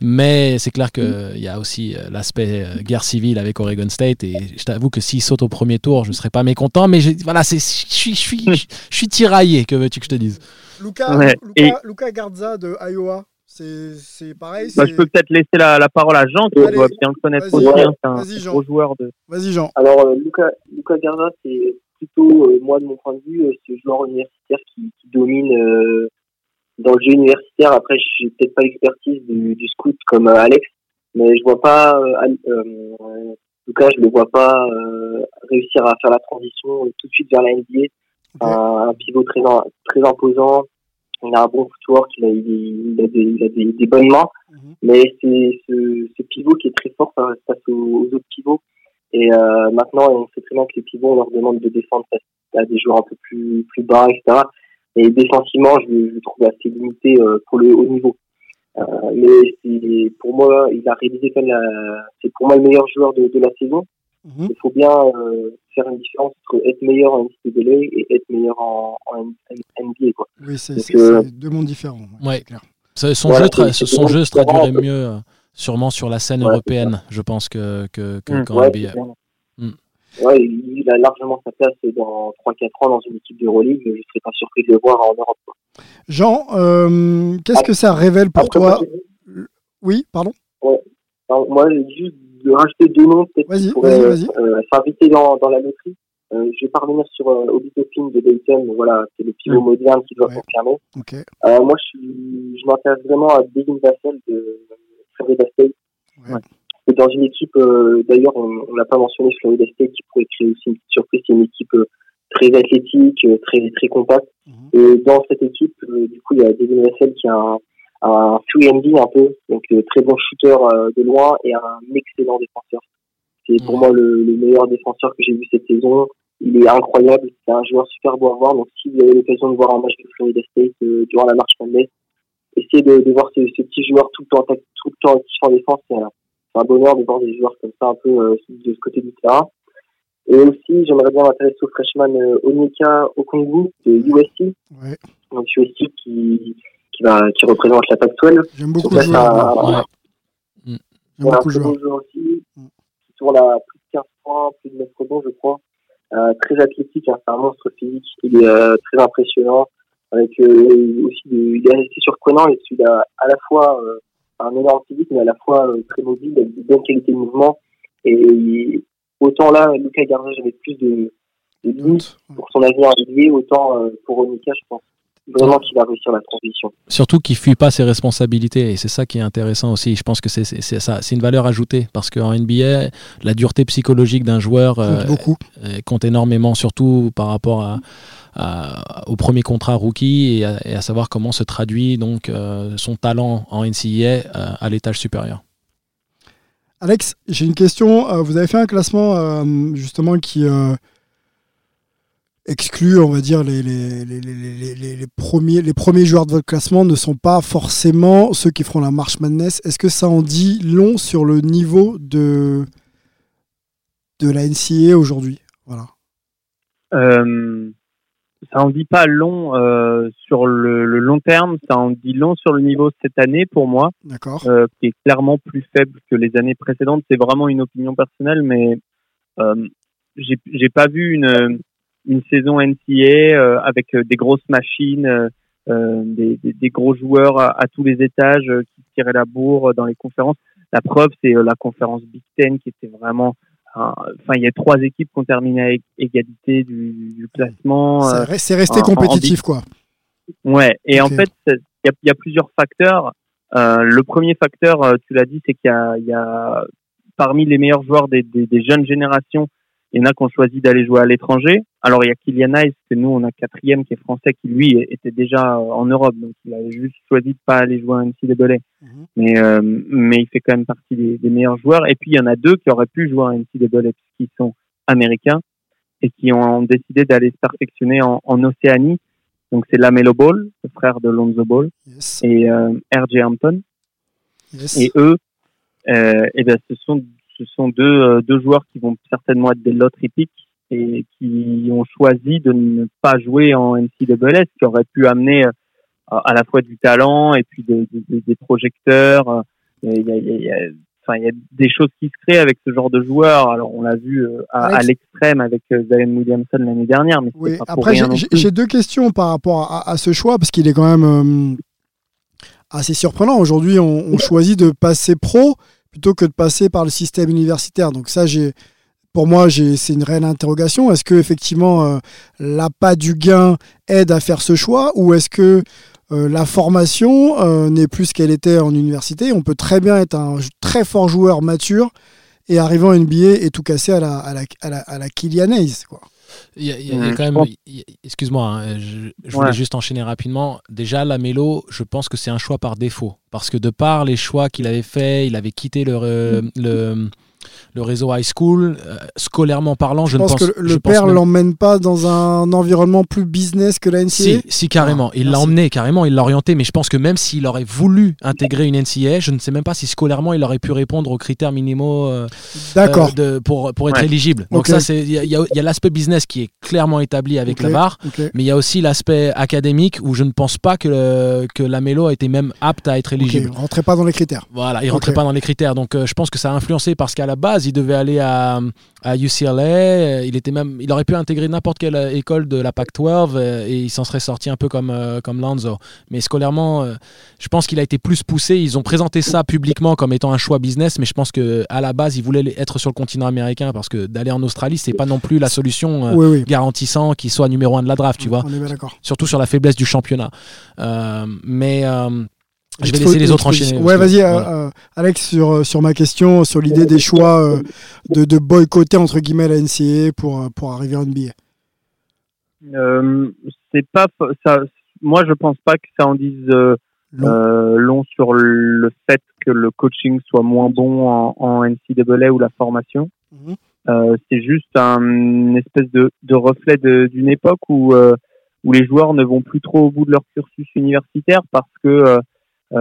Mais c'est clair qu'il y a aussi euh, l'aspect euh, guerre civile avec Oregon State et je t'avoue que s'il saute au premier tour, je ne serais pas mécontent, mais voilà, c'est- je suis- je suis je suis tiraillé, que veux-tu que je te dise? Luca, Ouais, Luca, et- Luca Garza de Iowa, c'est pareil. Bah, je peux peut-être laisser la, la parole à Jean, qui Allez, doit bien le connaître aussi. hein, c'est un vas-y, Jean. gros joueur de. Vas-y, Jean. Alors, euh, Luca, Luca Garza, c'est plutôt, euh, moi, de mon point de vue, euh, ce joueur universitaire qui, qui domine euh, dans le jeu universitaire. Après, j'ai peut-être pas l'expertise du, du scout comme euh, Alex, mais je vois pas euh, Al- euh, Luca, je le vois pas euh, réussir à faire la transition euh, tout de suite vers la NBA. Un, un pivot très, en- très imposant. Il a un bon footwork, il a, il, il a, des, il a des, des bonnes mains, mais c'est ce, ce pivot qui est très fort face aux, aux autres pivots. Et euh, maintenant, on sait très bien que les pivots, on leur demande de défendre face à des joueurs un peu plus, plus bas, etc. Et défensivement, je, le- je le trouve assez limité euh, pour le haut niveau. Euh, mais pour moi, il a réalisé quand même la, c'est pour moi le meilleur joueur de, de la saison. Mhm. Il faut bien euh, faire une différence entre être meilleur en NCAA et être meilleur en, en NBA. Quoi. Oui, c'est euh, deux mondes différents. ouais, clair. Ça- Son, Voilà, jeu, son jeu se traduirait mieux euh, sûrement sur la scène Ouais, européenne, je pense, que, que, que- qu'en Ouais, NBA. clair. Mm. Ouais, il a largement sa place dans 3-4 ans dans une équipe de Euroleague. Je ne serais pas surpris de le voir en Europe. quoi. Jean, euh, qu'est-ce que ça révèle pour Après, toi Oui, pardon? Alors, moi, j'ai juste de rajouter deux noms qui pourraient vas-y. euh, s'inviter dans, dans la loterie. Euh, je vais pas revenir sur euh, Obi Toppin de Dayton. Voilà, c'est le pivot moderne qui doit Ouais. confirmer. Euh, moi, je, m'intéresse vraiment à Devin Vassell de Florida State. Ouais. Et dans une équipe, euh, d'ailleurs, on n'a pas mentionné Florida State qui pourrait créer aussi une petite surprise. C'est une équipe euh, très athlétique, euh, très très compacte. Mhm. Et dans cette équipe, euh, du coup, il y a Devin Vassell qui a un, un 3 un peu, donc euh, très bon shooter euh, de loin et un excellent défenseur. C'est pour moi le, le meilleur défenseur que j'ai vu cette saison. Il est incroyable, c'est un joueur super beau à voir. Donc si vous avez l'occasion de voir un match de Florida State euh, durant la marche Madness, essayez de, de voir ce, ce petit joueur tout le temps tout le temps actif en défense. C'est un, bonheur de voir des joueurs comme ça un peu euh, de ce côté du terrain. Et aussi, j'aimerais bien m'intéresser au freshman euh, Onyeka Okongu de USC. Ouais. Donc USC qui, qui, va, qui représente la Pac-12. J'aime beaucoup le joueur. un- ouais. Ouais. J'aime beaucoup le très joueur. aussi, Mm. qui tourne à plus de 15 points, plus de 9 rebonds, je crois. Euh, très athlétique, hein, c'est un monstre physique. Il est euh, très impressionnant. Avec euh, aussi, des- il est resté surprenant. Et il a à la fois euh, un énorme physique, mais à la fois euh, très mobile, avec de bonnes qualités de mouvement. Et autant là, Lucas Garza, j'avais plus de, de limites Doute. pour son avenir à autant euh, pour Onika, je pense vraiment qu'il va réussir la transition. Surtout qu'il fuit pas ses responsabilités et c'est ça qui est intéressant aussi. Je pense que c'est c'est- c'est ça, c'est une valeur ajoutée parce qu'en NBA, la dureté psychologique d'un joueur euh, Compte beaucoup. euh, compte énormément, surtout par rapport à, à- au premier contrat rookie et à, et à savoir comment se traduit donc euh, son talent en NCAA euh, à l'étage supérieur. Alex, j'ai une question. Euh, vous avez fait un classement euh, justement qui euh, exclut, on va dire, les, les, les, les, premiers, les premiers joueurs de votre classement ne sont pas forcément ceux qui feront la marche Madness. Est-ce que ça en dit long sur le niveau de, de la NCAA aujourd'hui? Voilà. Euh, ça en dit pas long euh, sur le, le long terme, ça en dit long sur le niveau cette année pour moi, D'accord. euh, qui est clairement plus faible que les années précédentes. C'est vraiment une opinion personnelle, mais j'ai j'ai pas vu une, une saison NCA euh, avec des grosses machines, euh, euh, des, des, des gros joueurs à, à tous les étages euh, qui tiraient la bourre dans les conférences. La preuve, c'est euh, la conférence Big Ten qui était vraiment Enfin, il y a trois équipes qui ont terminé à ég- égalité du, du classement. C'est euh, re- C'est resté en- en compétitif, quoi. Ouais, et en fait, il y a, il y a plusieurs facteurs. Euh, le premier facteur, euh, tu l'as dit, c'est qu'il y a, il y a parmi les meilleurs joueurs des, des, des jeunes générations, il y en a qui ont choisi d'aller jouer à l'étranger. Alors il y a Kylian Hayes, que nous on a quatrième, qui est français, qui lui était déjà euh, en Europe, donc il a juste choisi de pas aller jouer à NCAA. Mhm. Mais euh, mais il fait quand même partie des, des meilleurs joueurs. Et puis il y en a deux qui auraient pu jouer à NCAA, qui sont américains et qui ont décidé d'aller se perfectionner en, en Océanie. Donc c'est Lamelo Ball, le frère de Lonzo Ball, Yes. et euh, R.J. Hampton. yes. Et eux, euh, eh ben, ce sont ce sont deux euh, deux joueurs qui vont certainement être des lottery picks et qui ont choisi de ne pas jouer en NCAA, ce qui aurait pu amener euh, à la fois du talent et puis des, des, des projecteurs. Il y, a, il, y a, enfin, il y a des choses qui se créent avec ce genre de joueurs. Alors, on l'a vu euh, à, à l'extrême avec euh, Zion Williamson l'année dernière. Mais Oui, pas pour après, j'ai- deux questions par rapport à, à ce choix, parce qu'il est quand même euh, assez surprenant. Aujourd'hui, on, on choisit de passer pro plutôt que de passer par le système universitaire. Donc ça, j'ai, pour moi, j'ai, c'est une réelle interrogation. Est-ce que effectivement euh, l'appât du gain aide à faire ce choix, ou est-ce que euh, la formation euh, n'est plus ce qu'elle était en université? On peut très bien être un très fort joueur mature et arriver en NBA et tout casser à la, à la, à la, à la Kylian Hayes, quoi. Il y a, il y a- il y a Ouais, quand je même. pense- il y a- Excuse-moi, hein, je, je voulais Ouais. juste enchaîner rapidement. Déjà, la Mélo, je pense que c'est un choix par défaut. Parce que de par les choix qu'il avait fait, il avait quitté le, re- le, le réseau high school. euh, scolairement parlant, je, Je pense ne pense que le je père même- l'emmène pas dans un environnement plus business que la NCA. Si, si, carrément. il l'a emmené, carrément, il l'a orienté. Mais je pense que même s'il aurait voulu intégrer une NCA, je ne sais même pas si scolairement il aurait pu répondre aux critères minimaux euh, D'accord. euh, de- pour, pour être Ouais. éligible. Donc Ok. ça, c'est il y a, il y a- il y a l'aspect business qui est clairement établi avec Ok, la barre. Mais il y a aussi l'aspect académique où je ne pense pas que, le- que la Mélo a été même apte à être éligible. rentrait pas dans les critères. Voilà, il rentrait pas dans les critères. Donc euh, je pense que ça a influencé parce qu'à la base, il devait aller à, à UCLA. euh, Il, était même, il aurait pu intégrer n'importe quelle euh, école de la Pac-12 euh, et il s'en serait sorti un peu comme, comme Lanzo. Mais scolairement, je pense qu'il a été plus poussé. Ils ont présenté ça publiquement comme étant un choix business, mais je pense que à la base, il voulait être sur le continent américain parce que d'aller en Australie, c'est pas non plus la solution oui, oui. garantissant qu'il soit numéro un de la draft, tu vois On est bien d'accord. surtout sur la faiblesse du championnat. Euh, mais euh, je vais laisser les autres enchaîner. Ouais, vas-y, euh, voilà. euh, Alex, sur, euh, sur ma question, sur l'idée des choix euh, de, de boycotter entre guillemets la NCAA pour, pour arriver en NBA. Euh, c'est pas ça. Moi, je pense pas que ça en dise euh, Long. euh, long sur le fait que le coaching soit moins bon en, en NCAA ou la formation. Mhm. Euh, c'est juste un une espèce de, de reflet d'une époque où euh, où les joueurs ne vont plus trop au bout de leur cursus universitaire parce que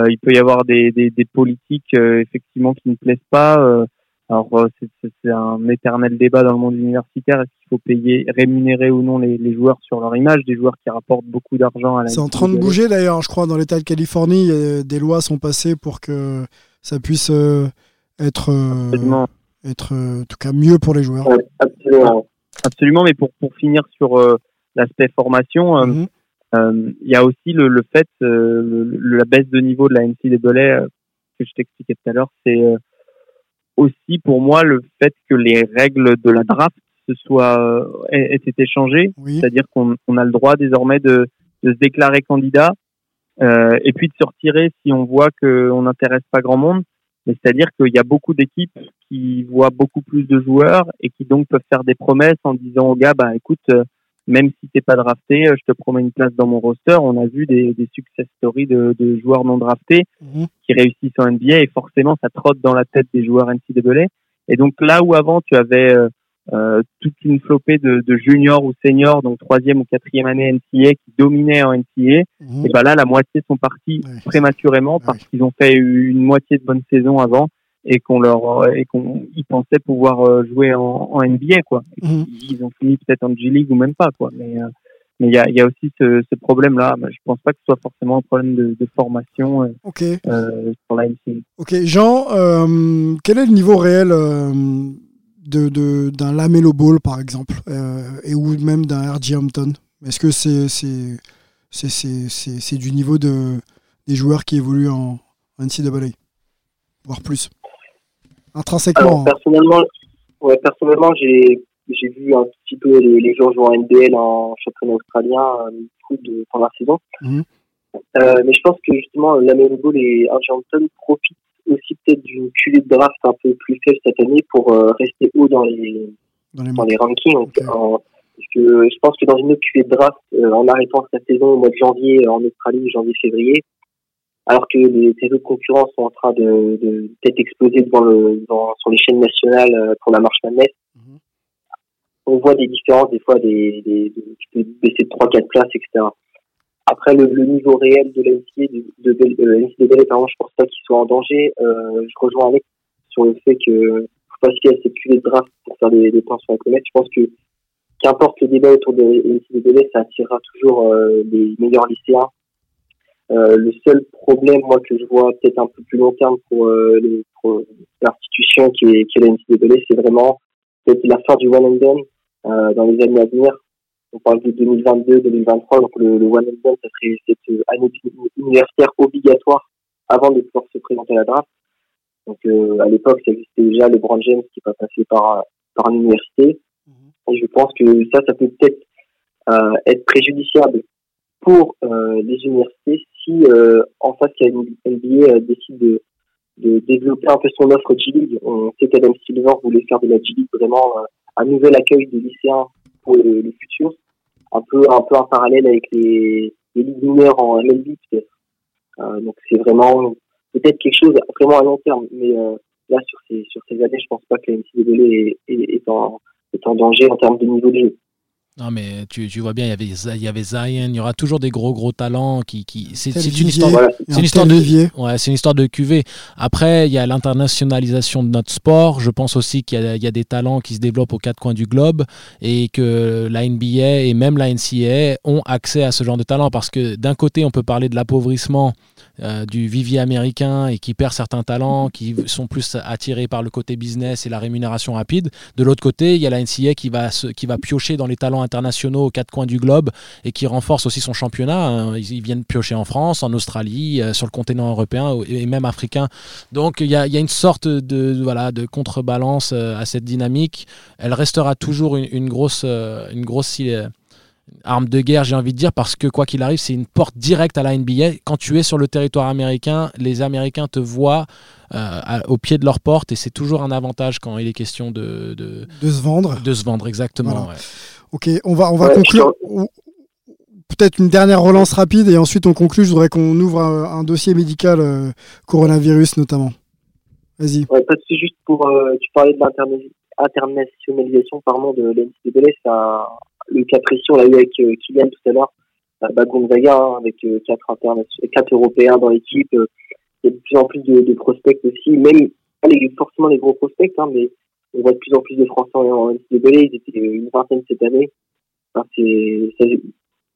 il peut y avoir des, des, des politiques euh, effectivement qui ne plaisent pas. euh, alors euh, c'est- un éternel débat dans le monde universitaire. Est-ce qu'il faut payer, rémunérer ou non les, les joueurs sur leur image, des joueurs qui rapportent beaucoup d'argent à la C'est en train de bouger d'ailleurs, je crois, dans l'État de Californie, euh, des lois sont passées pour que ça puisse euh, être, euh, Absolument. être euh, en tout cas mieux pour les joueurs. Ouais, absolument. Absolument, mais pour, pour finir sur euh, l'aspect formation, euh, Mhm. euh, il y a aussi le, le fait, euh, le- la baisse de niveau de la NCAA euh, que je t'expliquais tout à l'heure, c'est euh, aussi pour moi le fait que les règles de la draft se soient euh, aient, été changées, Oui. c'est-à-dire qu'on on a le droit désormais de, de se déclarer candidat euh, et puis de se retirer si on voit qu'on n'intéresse pas grand monde. Mais c'est-à-dire qu'il y a beaucoup d'équipes qui voient beaucoup plus de joueurs et qui donc peuvent faire des promesses en disant aux gars, bah écoute, euh, même si t'es pas drafté, euh, je te promets une place dans mon roster. On a vu des, des success stories de, de joueurs non draftés Mhm. qui réussissent en NBA et forcément ça trotte dans la tête des joueurs NCAA. Et donc là où avant tu avais euh, euh, toute une flopée de, de juniors ou seniors, donc troisième ou quatrième année NCA qui dominaient en NCA, Mhm. et ben là la moitié sont partis Ouais. prématurément Ouais. parce qu'ils ont fait une moitié de bonne saison avant et qu'on leur et qu'on ils pensaient pouvoir euh, jouer en, en NBA quoi. Et Mhm. Ils ont fini peut-être en G League ou même pas quoi. Mais euh, mais il y a, il y a aussi ce, ce problème là. Je pense pas que ce soit forcément un problème de, de formation euh, Ok. euh, sur la NCA. Ok, Jean, euh, quel est le niveau réel euh, de, d'un Lamelo Ball, par exemple, euh, et ou même d'un R.J. Hampton? Est-ce que c'est, c'est, c'est, c'est, c'est, c'est du niveau de, des joueurs qui évoluent en, en NCAA Voire plus? Intrinsèquement. Alors, personnellement, ouais, personnellement, j'ai, j'ai vu un petit peu les, les joueurs jouer en NBL en championnat australien, euh, coup de, pendant la saison. Mhm. Euh, mais je pense que justement, Lamelo Ball et Argenton profitent aussi peut-être d'une culée de draft un peu plus faible cette année pour euh, rester haut dans les, dans les dans mots. les rankings. En- parce que je pense que dans une autre culée de draft, euh, en arrêtant sa saison au mois de janvier en Australie, janvier-février, alors que les, autres concurrents sont en train de, de peut-être exploser devant le, dans, sur les chaînes nationales euh, pour la marche Madness, Mhm. on voit des différences, des fois, des, des, des- baisser de 3-4 places, etc. Après, le, le niveau réel de l'NCA, de, de, de, euh, NCAA, pardon, je pense pas qu'il soit en danger. Euh, je rejoins Alex sur le fait que faut pas se fier à cette culée de draft pour faire des, des points sur la comète. Je pense que qu'importe le débat autour de NCAA, ça attirera toujours euh, les meilleurs lycéens. Euh, le seul problème, moi, que je vois peut-être un peu plus long terme pour, euh, l'institution qui est, qui est la NCAA, c'est vraiment peut-être la fin du one and done euh, dans les années à venir. On parle de 2022, 2023, donc le, le one and done, ça serait cette année universitaire obligatoire avant de pouvoir se présenter à la draft. Donc à l'époque, ça existait déjà le Brand James qui va passer par par une université. Et je pense que ça, ça peut peut-être être préjudiciable pour euh, les universités si euh, en face une NBA euh, décide de, développer un peu son offre G-League. On sait qu'Adam Silver voulait faire de la G-League vraiment euh, un nouvel accueil des lycéens pour le, futur, un peu un peu en parallèle avec les, les ligues mineures en MLB. Euh, donc c'est vraiment peut-être quelque chose vraiment à long terme, mais là sur ces sur ces années, je pense pas que la NCAA est en est en danger en termes de niveau de jeu. Non, mais tu, tu vois bien, il y avait il y avait Zion, il y aura toujours des gros gros talents qui qui c'est une histoire Voilà. c'est une un histoire de ouais, c'est une histoire de QV. Après, il y a l'internationalisation de notre sport. Je pense aussi qu'il y, y a des talents qui se développent aux quatre coins du globe et que la NBA et même la NCAA ont accès à ce genre de talent parce que d'un côté, on peut parler de l'appauvrissement euh, du vivier américain et qui perd certains talents, qui sont plus attirés par le côté business et la rémunération rapide. De l'autre côté, il y a la NCAA qui va, se- qui va piocher dans les talents internationaux aux quatre coins du globe et qui renforce aussi son championnat. hein. Ils, viennent piocher en France, en Australie, euh, sur le continent européen et même africain. Donc il y a, il y a une sorte de, voilà, de contrebalance euh, à cette dynamique. Elle restera toujours une, une grosse, une grosse arme de guerre, j'ai envie de dire, parce que quoi qu'il arrive, c'est une porte directe à la NBA. Quand tu es sur le territoire américain, les Américains te voient euh, à- au pied de leur porte et c'est toujours un avantage quand il est question de, de, De se vendre. de se vendre, exactement. Voilà. ouais. Ok, on va, on va Ouais, conclure. Peut-être une dernière relance rapide et ensuite on conclut. Je voudrais qu'on ouvre un, un dossier médical euh, coronavirus notamment. Vas-y. Ouais, juste pour, euh, tu parlais de l'internationalisation pardon, de l'NCAA, ça, le cas précis, on l'a eu avec euh, Kylian tout à l'heure, bah, Gonzaga, hein, avec euh, quatre, internation- quatre Européens dans l'équipe, euh, il y a de plus en plus de, prospects aussi, même les, forcément les gros prospects, hein, mais on voit de plus en plus de Français en, NCAA, ils étaient une vingtaine cette année. Enfin,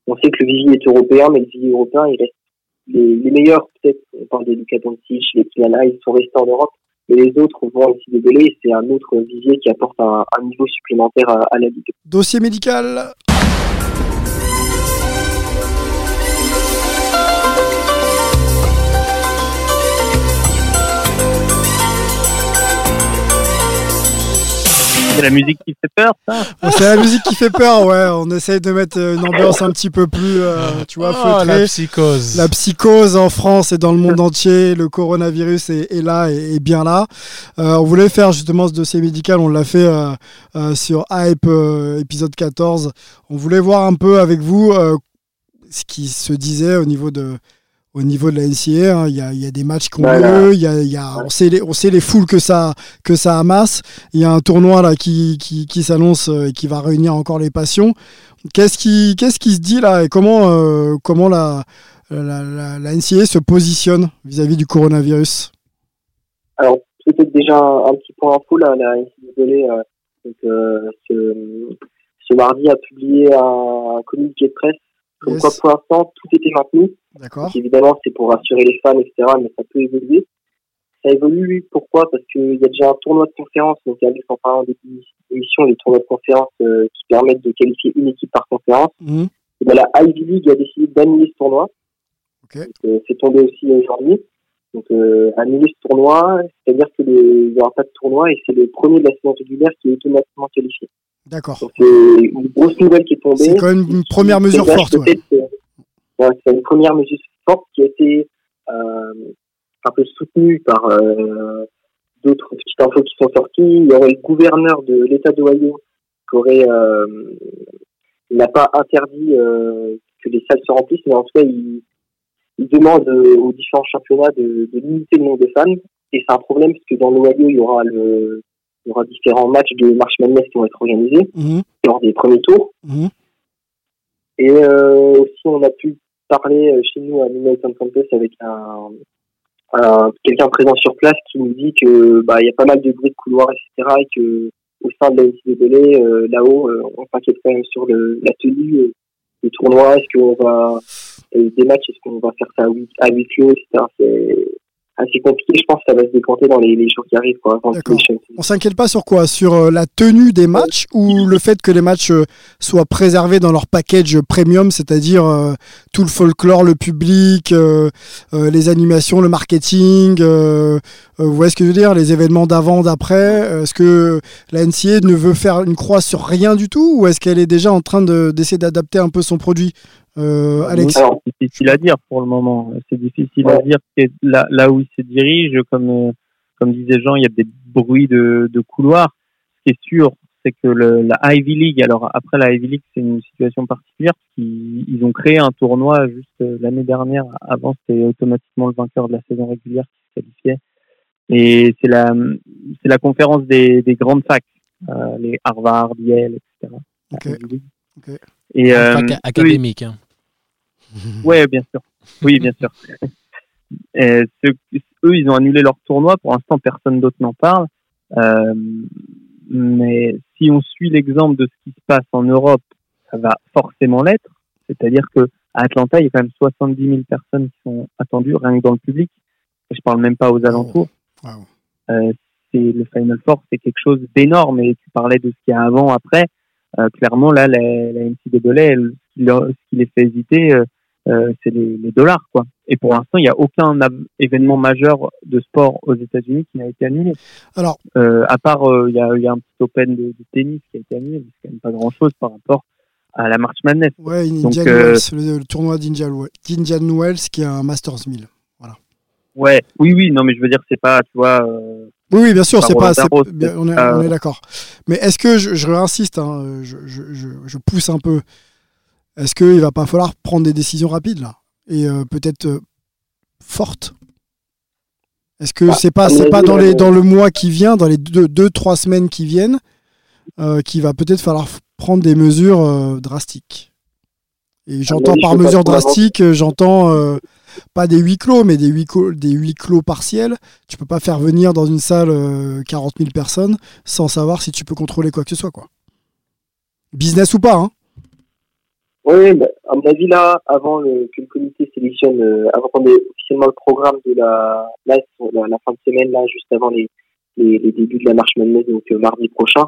on sait que le vivier est européen, mais le vivier européen, il reste les, meilleurs, peut-être, on parle des Luka Doncic, les Kylian ils sont restés en Europe, mais les autres vont aussi dégueuler, c'est un autre vivier qui apporte un, niveau supplémentaire à, à la ligue. Dossier médical. C'est la musique qui fait peur, ça Bon, c'est la musique qui fait peur, ouais. On essaye de mettre euh, une ambiance un petit peu plus, euh, tu vois, Oh, feutrée. la psychose. La psychose en France et dans le monde entier, le coronavirus est, est là et est bien là. Euh, on voulait faire justement ce dossier médical, on l'a fait euh, euh, sur Hype euh, épisode 14. On voulait voir un peu avec vous euh, ce qui se disait au niveau de au niveau de la NCA, hein. il y, a, il y a des matchs qui ont Voilà. il y a, y a- on, sait les, on sait les foules que ça, que ça amasse. Il y a un tournoi là qui, qui, qui s'annonce euh, et qui va réunir encore les passions. Qu'est-ce qui, qu'est-ce qui se dit là et comment, euh, comment la, la, la, la NCA se positionne vis-à-vis du coronavirus? Alors, peut-être déjà un, un petit point info, là, la euh, donc, euh, ce, ce mardi a publié un, un communiqué de presse, comme Yes. quoi pour l'instant, tout était maintenu. D'accord évidemment, c'est pour rassurer les fans, etc., mais ça peut évoluer. Ça évolue, pourquoi? Parce qu'il y a déjà un tournoi de conférence, donc Alex en parlant des émissions, les tournois de conférence euh, qui permettent de qualifier une équipe par conférence. Et ben, la Ivy League a décidé d'annuler ce tournoi. Euh, c'est tombé aussi aujourd'hui. Donc, euh, annuler ce tournoi, c'est-à-dire qu'il n'y aura pas de tournoi et c'est le premier de la saison régulière qui est automatiquement qualifié. D'accord. Donc, c'est une grosse nouvelle qui est tombée. C'est quand même une première mesure forte. Ouais. euh, ouais, c'est une première mesure forte qui a été euh, un peu soutenue par euh, d'autres petites infos qui sont sorties. Il y aurait le gouverneur de l'État d'Ohio qui aurait euh, il n'a pas interdit euh, que les salles se remplissent, mais en tout cas, il, il demande euh, aux différents championnats de, de limiter le nombre de fans. Et c'est un problème parce que dans l'Ohio, il y aura le il y aura différents matchs de March Madness qui vont être organisés Mhm. lors des premiers tours. Mhm. Et euh, aussi, on a pu parler euh, chez nous à Milton Campus avec un, un- quelqu'un présent sur place qui nous dit que bah il y a pas mal de bruit de couloir, etc. Et que au sein de la NCAA, euh, là-haut, euh, on s'inquiète quand même sur le, la tenue du tournoi. Est-ce qu'on va, des matchs, est-ce qu'on va faire ça à huis, à huis clos, etc. Assez compliqué. Je pense que ça va se décanter dans les, les jours qui arrivent, quoi. On s'inquiète pas sur quoi? Sur euh, la tenue des matchs ou le fait que les matchs euh, soient préservés dans leur package premium, c'est-à-dire euh, tout le folklore, le public, euh, euh, les animations, le marketing, vous voyez ce que je veux dire? Les événements d'avant, d'après. Est-ce que la NCA ne veut faire une croix sur rien du tout? Ou est-ce qu'elle est déjà en train de- d'essayer d'adapter un peu son produit? Euh, Alex Alors, c'est difficile à dire pour le moment. C'est difficile à dire que là, là où il se dirige, comme, euh, comme disait Jean, il y a des bruits de, de couloir. Ce qui est sûr, c'est que le, la Ivy League, alors après la Ivy League, c'est une situation particulière. Ils, ils ont créé un tournoi juste euh, l'année dernière. Avant, c'était automatiquement le vainqueur de la saison régulière qui se qualifiait. Et c'est la, c'est la conférence des, des grandes facs, euh, les Harvard, Yale, etc. Et, euh, académique. hein. Ouais, bien sûr. Oui, bien sûr. Et eux, ils ont annulé leur tournoi. Pour l'instant, personne d'autre n'en parle. Euh, mais si on suit l'exemple de ce qui se passe en Europe, ça va forcément l'être. C'est-à-dire que à Atlanta, il y a quand même 70 000 personnes qui sont attendues, rien que dans le public. Et je parle même pas aux alentours. Wow. Euh, c'est le Final Four, c'est quelque chose d'énorme. Et tu parlais de ce qu'il y a avant, après. Euh, clairement, là, la, la NCAA, elle, ce qui les fait hésiter, euh, c'est les, les dollars, quoi. Et pour l'instant, il n'y a aucun événement majeur de sport aux États-Unis qui n'a été annulé. Alors, Euh, à part, euh, il y, a, il y a un petit Open de, de tennis qui a été annulé, mais c'est quand même pas grand-chose par rapport à la March Madness. ouais, Donc, Indian Wells, le, le tournoi d'Indian Wells, qui est un Masters 1000. Ouais, oui, oui, non, mais je veux dire, c'est pas, tu vois. Oui, oui, bien sûr, c'est pas. On est, on est d'accord. Mais est-ce que je, je réinsiste, hein, je, je- je- je pousse un peu. Est-ce qu'il va pas falloir prendre des décisions rapides là et euh, peut-être euh, fortes? Est-ce que Ah, c'est pas c'est dans les dans le mois qui vient, dans les deux, deux trois semaines qui viennent, euh, qu'il va peut-être falloir prendre des mesures drastiques? Et j'entends par drastiques, euh, j'entends pas des huis clos, mais des huis clos, des huis clos partiels. Tu peux pas faire venir dans une salle euh, 40 000 personnes sans savoir si tu peux contrôler quoi que ce soit, quoi. Business ou pas, hein. Oui, bah, à mon avis, là, avant le, que le comité sélectionne, euh, avant qu'on ait officiellement le programme de la, là, la, la fin de semaine, là, juste avant les, les, les débuts de la marche Madness, donc euh, mardi prochain,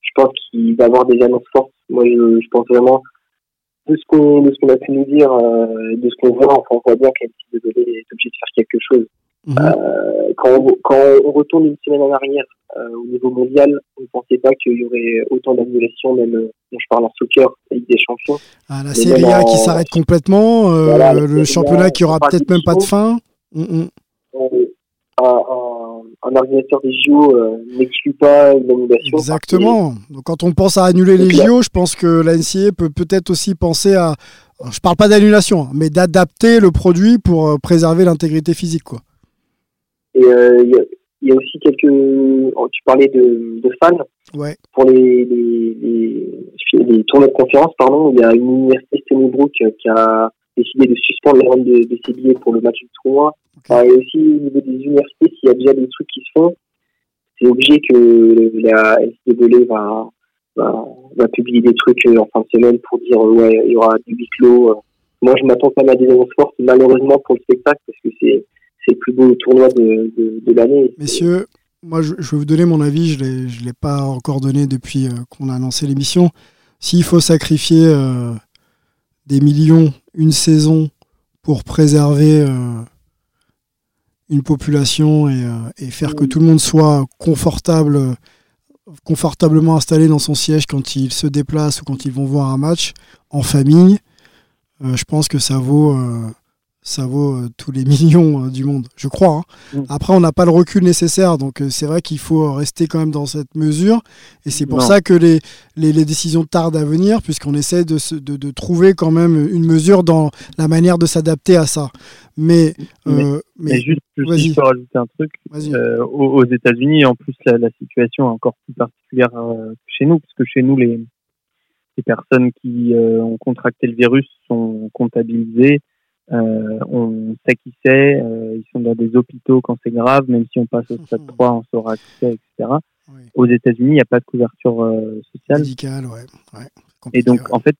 je pense qu'il va y avoir des annonces fortes. Moi, je, je pense vraiment, de ce qu'on qu'on a pu nous dire, euh, de ce qu'on voit, enfin, on voit bien qu'elle est obligée de faire quelque chose. Euh, quand, on, quand on retourne une semaine en arrière euh, au niveau mondial, on ne pensait pas qu'il y aurait autant d'annulations, même euh, bon, je parle en soccer, Ligue des Champions. Ah, la Serie A en- qui s'arrête complètement, euh, Voilà, le championnat qui aura peut-être même pas de fin. Mm, mm. Euh, un, un, un organisateur des JO euh, n'exclut pas une annulation. Exactement. Donc quand on pense à annuler les là- JO, je pense que la NCA peut peut-être aussi penser à, alors, je parle pas d'annulation, hein, mais d'adapter le produit pour euh, préserver l'intégrité physique, quoi. Et euh, il y, a- il y a aussi quelques. oh, Tu parlais de, de fans. Ouais. Pour les, les, les, les tournois de conférence, pardon, il y a une université Stony Brook qui a décidé de suspendre la vente de, de ses billets pour le match du tournoi. Enfin, et aussi au niveau des universités, s'il y a déjà des trucs qui se font, c'est obligé que la NCAA va, va, va publier des trucs euh, en fin de semaine pour dire euh, ouais, il y aura du huis clos. Moi, je m'attends quand même à des annonces fortes, malheureusement pour le spectacle, parce que c'est c'est le plus beau tournoi de, de, de l'année. Messieurs, moi je, je vais vous donner mon avis, je ne l'ai pas encore donné depuis euh, qu'on a annoncé l'émission. S'il faut sacrifier euh, des millions, une saison, pour préserver euh, une population et, et faire que tout le monde soit confortable, confortablement installé dans son siège quand il se déplace ou quand ils vont voir un match en famille, euh, je pense que ça vaut, euh, ça vaut euh, tous les millions euh, du monde, je crois. hein. Mm. Après, on n'a pas le recul nécessaire, donc euh, c'est vrai qu'il faut rester quand même dans cette mesure. Et c'est pour Non. ça que les, les, les décisions tardent à venir, puisqu'on essaie de, se- de, de trouver quand même une mesure dans la manière de s'adapter à ça. Mais, mais, Mais juste, je peux rajouter un truc. Aux, aux États-Unis, en plus, la, la situation est encore plus particulière que chez nous, parce que chez nous, les, les personnes qui ont contracté le virus sont comptabilisées. Euh, on sait qui c'est. euh, ils sont dans des hôpitaux quand c'est grave, même si on passe au stade 3, on saura qui c'est, etc. Aux États-Unis, il n'y a pas de couverture euh, sociale. Médicale, ouais. ouais. Et donc, en fait,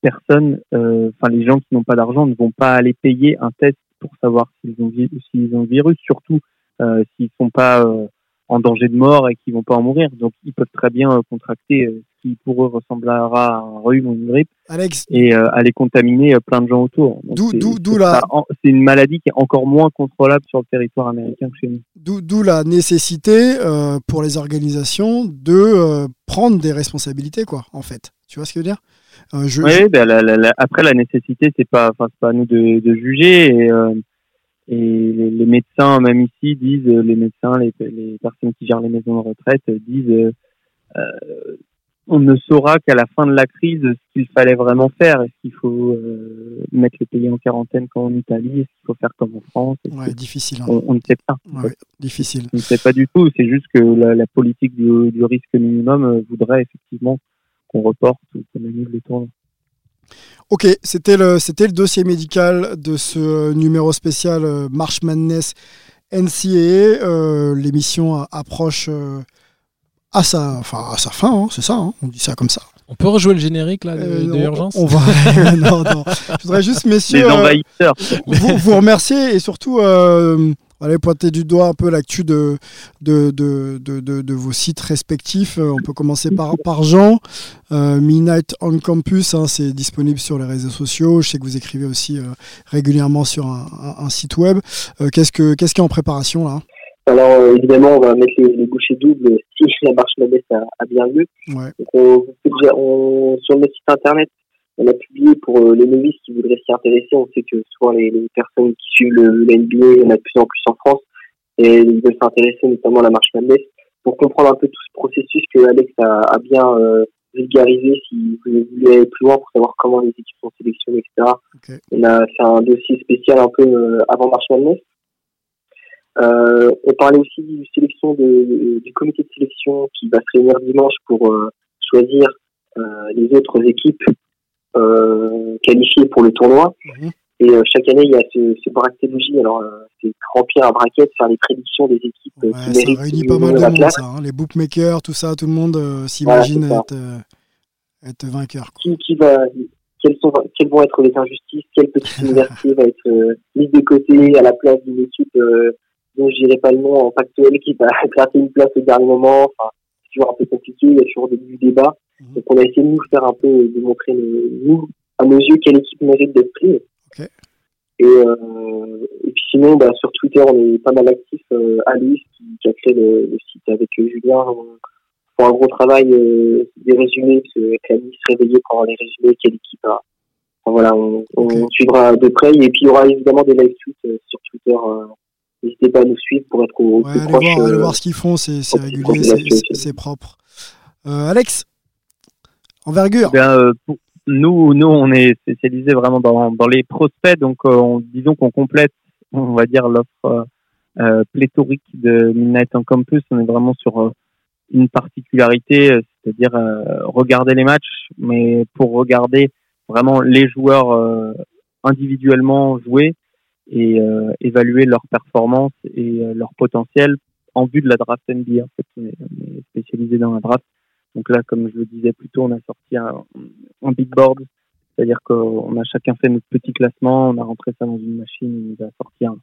personne, euh, enfin, les gens qui n'ont pas d'argent ne vont pas aller payer un test pour savoir s'ils ont, s'ils ont le virus, surtout euh, s'ils ne sont pas euh, en danger de mort et qu'ils vont pas en mourir. Donc, ils peuvent très bien contracter qui pour eux ressemblera à un rhume ou une grippe Alex, et aller contaminer plein de gens autour. D'où- la- C'est une maladie qui est encore moins contrôlable sur le territoire américain que chez nous. D'où la nécessité euh, pour les organisations de euh, prendre des responsabilités, quoi, en fait. Tu vois ce que je veux dire? Euh, je, Oui, je- ben, la- la- la- après la nécessité, c'est pas, pas à nous de, de juger. Et, euh, et les, les médecins, même ici, disent, euh, les médecins, les, les personnes qui gèrent les maisons de retraite euh, disent, euh, euh, on ne saura qu'à la fin de la crise ce qu'il fallait vraiment faire. Est-ce qu'il faut euh, mettre les pays en quarantaine comme en Italie? Est-ce qu'il faut faire comme en France? Ouais, difficile. hein. on, on ne sait pas. Ouais, difficile. On ne sait pas du tout. C'est juste que la, la politique du, du risque minimum euh, voudrait effectivement qu'on reporte ou qu'on annule les tournois. Ok, c'était le, c'était le dossier médical de ce numéro spécial euh, March Madness NCAA. Euh, L'émission approche euh, à, sa, enfin, à sa fin, hein, c'est ça, hein, on dit ça comme ça. On peut rejouer le générique là de, Euh, de on- Urgence on, va... non, non. Je voudrais juste, messieurs, Les euh, envahisseurs. vous, vous remercier et surtout euh, allez pointer du doigt un peu l'actu de, de, de, de, de- de vos sites respectifs. Euh, On peut commencer par, par Jean. Euh, Midnight on Campus, hein, c'est disponible sur les réseaux sociaux. Je sais que vous écrivez aussi euh, régulièrement sur un, un- un site web. Euh, qu'est-ce, que, qu'est-ce qui est en préparation là? Alors euh, évidemment, on va mettre les, les bouchées doubles si la marche Madness a, a bien lieu. Ouais. Donc, on, vous pouvez déjà- on- sur notre site internet, on a publié pour euh, les novices qui voudraient s'y intéresser. On sait que souvent les, les personnes qui suivent le, le NBA, il y en a de plus en plus en France, et ils veulent s'intéresser notamment à la marche Madness pour comprendre un peu tout ce processus que Alex a, a bien euh, vulgarisé. Si vous voulez aller plus loin pour savoir comment les équipes sont sélectionnées, etc. On a fait un dossier spécial un peu euh, avant marche Madness. Euh, on parlait aussi du sélection de, du comité de sélection qui va se réunir dimanche pour euh, choisir euh, les autres équipes qualifiées pour le tournoi. Mhm. Et chaque année, il y a ce, ce braquetologie. Alors, c'est remplir un bracket, faire les prédictions des équipes Ouais, qui Ça réunit pas mal de monde, ça. hein. Les bookmakers, tout ça, tout le monde s'imagine Voilà, être, être vainqueur. Qui, qui va, quelles, sont, quelles vont être les injustices Quelle petite université va être mise de côté à la place d'une équipe dont je dirais pas le nom en factuel qui va gratter une place au dernier moment. Enfin, c'est toujours un peu compliqué. Il y a toujours du débat. Mhm. Donc, on a essayé de nous faire un peu, de montrer nous, à nos yeux, quelle équipe mérite d'être prise. Et, euh, et puis sinon, bah, sur Twitter, on est pas mal actifs. Euh, Alice, qui, qui a créé le, le site avec euh, Julien, fait un gros travail euh, des résumés, parce que Camille se réveillait pour avoir les résumés, quelle équipe a. Enfin, voilà, on, on suivra de près. Et puis, il y aura évidemment des live tweets sur Twitter. N'hésitez pas à nous suivre pour être au, Ouais, plus allez, proche. voir, allez euh, voir ce qu'ils font, c'est régulier, c'est- propre. Euh, Alex, envergure. Bien, euh, pour- nous, nous, on est spécialisé vraiment dans, dans les prospects, donc euh, on- disons qu'on complète, on va dire l'offre euh, pléthorique de Midnight on Campus. On est vraiment sur euh, une particularité, euh, c'est-à-dire euh, regarder les matchs, mais pour regarder vraiment les joueurs euh, individuellement jouer et euh, évaluer leur performance et euh, leur potentiel en vue de la draft NBA. En fait, on est, on spécialisé dans la draft. Donc là, comme je le disais plus tôt, on a sorti un, un big board, c'est-à-dire qu'on a chacun fait notre petit classement, on a rentré ça dans une machine, nous a sorti un,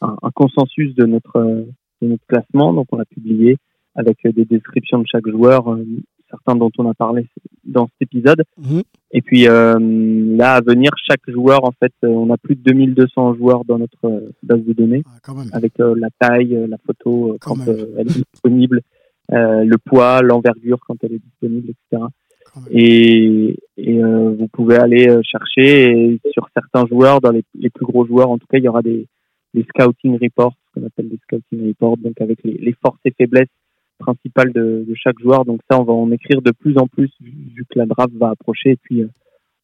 un, un consensus de notre, euh, de notre classement, donc on l'a publié avec euh, des descriptions de chaque joueur, euh, certains dont on a parlé dans cet épisode. Mhm. Et puis euh, là, à venir, chaque joueur, en fait, euh, on a plus de 2200 joueurs dans notre euh, base de données Ah, avec euh, la taille, la photo Quand elle est disponible, le poids, l'envergure quand elle est disponible, etc. Et, et vous pouvez aller chercher et sur certains joueurs, dans les, les plus gros joueurs, en tout cas, il y aura des, des scouting reports, ce qu'on appelle des scouting reports, donc avec les, les forces et faiblesses principales de, de chaque joueur. Donc ça, on va en écrire de plus en plus vu vu que la draft va approcher. Et puis, euh,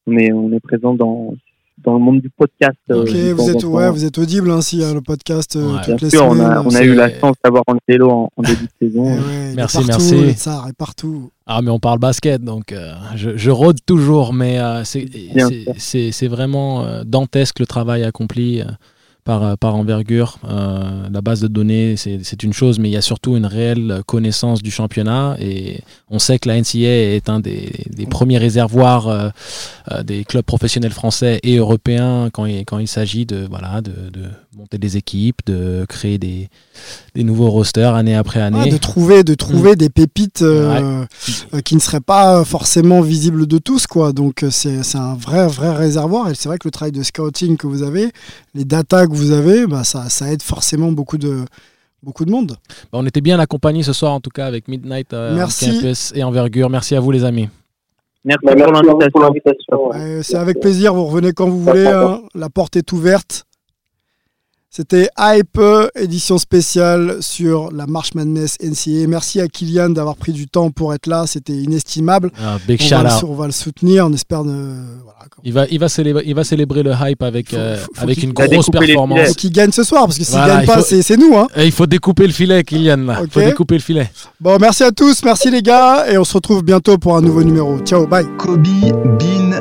on est on est présent dans dans le monde du podcast. euh, Ok, vous êtes, temps. ouais, vous êtes audible ainsi, hein, le podcast euh, Ouais. toutes Bien les sûr, on semaines. a, on a eu la chance d'avoir Angelo en, en début de saison. Eh ouais, Merci, partout, merci. est partout. Ah, mais on parle basket, donc euh, je, je rôde toujours, mais euh, c'est- vraiment euh, dantesque le travail accompli euh, par, par envergure. Euh, la base de données, c'est une chose, mais il y a surtout une réelle connaissance du championnat. Et on sait que la NCA est un des, des premiers réservoirs euh, euh, des clubs professionnels français et européens quand il, quand il s'agit de, voilà, de, de, monter des équipes, de créer des, des nouveaux rosters année après année. de trouver, de trouver mm. des pépites qui ne seraient pas forcément visibles de tous. Quoi. Donc c'est un vrai, vrai réservoir. Et c'est vrai que le travail de scouting que vous avez, les datas que vous avez, bah, ça, ça, aide forcément beaucoup de, beaucoup de monde. Bah, on était bien accompagnés ce soir, en tout cas, avec Midnight euh, Merci. et Envergure. Merci à vous, les amis. Merci, pour l'invitation. c'est avec plaisir, vous revenez quand vous voulez. Hein. La porte est ouverte. C'était Hype, édition spéciale sur la March Madness NCA. Merci à Kylian d'avoir pris du temps pour être là. C'était inestimable. Ah, big on, va le, on, va le, soutenir. On espère. Voilà, il, va, il, va célébrer, il va célébrer le hype avec, euh, avec une grosse performance. Il faut qu'il gagne ce soir parce que s'il ne gagne pas, c'est nous. Hein. il faut découper le filet, Kylian. Il faut découper le filet. Bon, merci à tous. Merci les gars. Et on se retrouve bientôt pour un nouveau numéro. Ciao, bye. Kobe Bean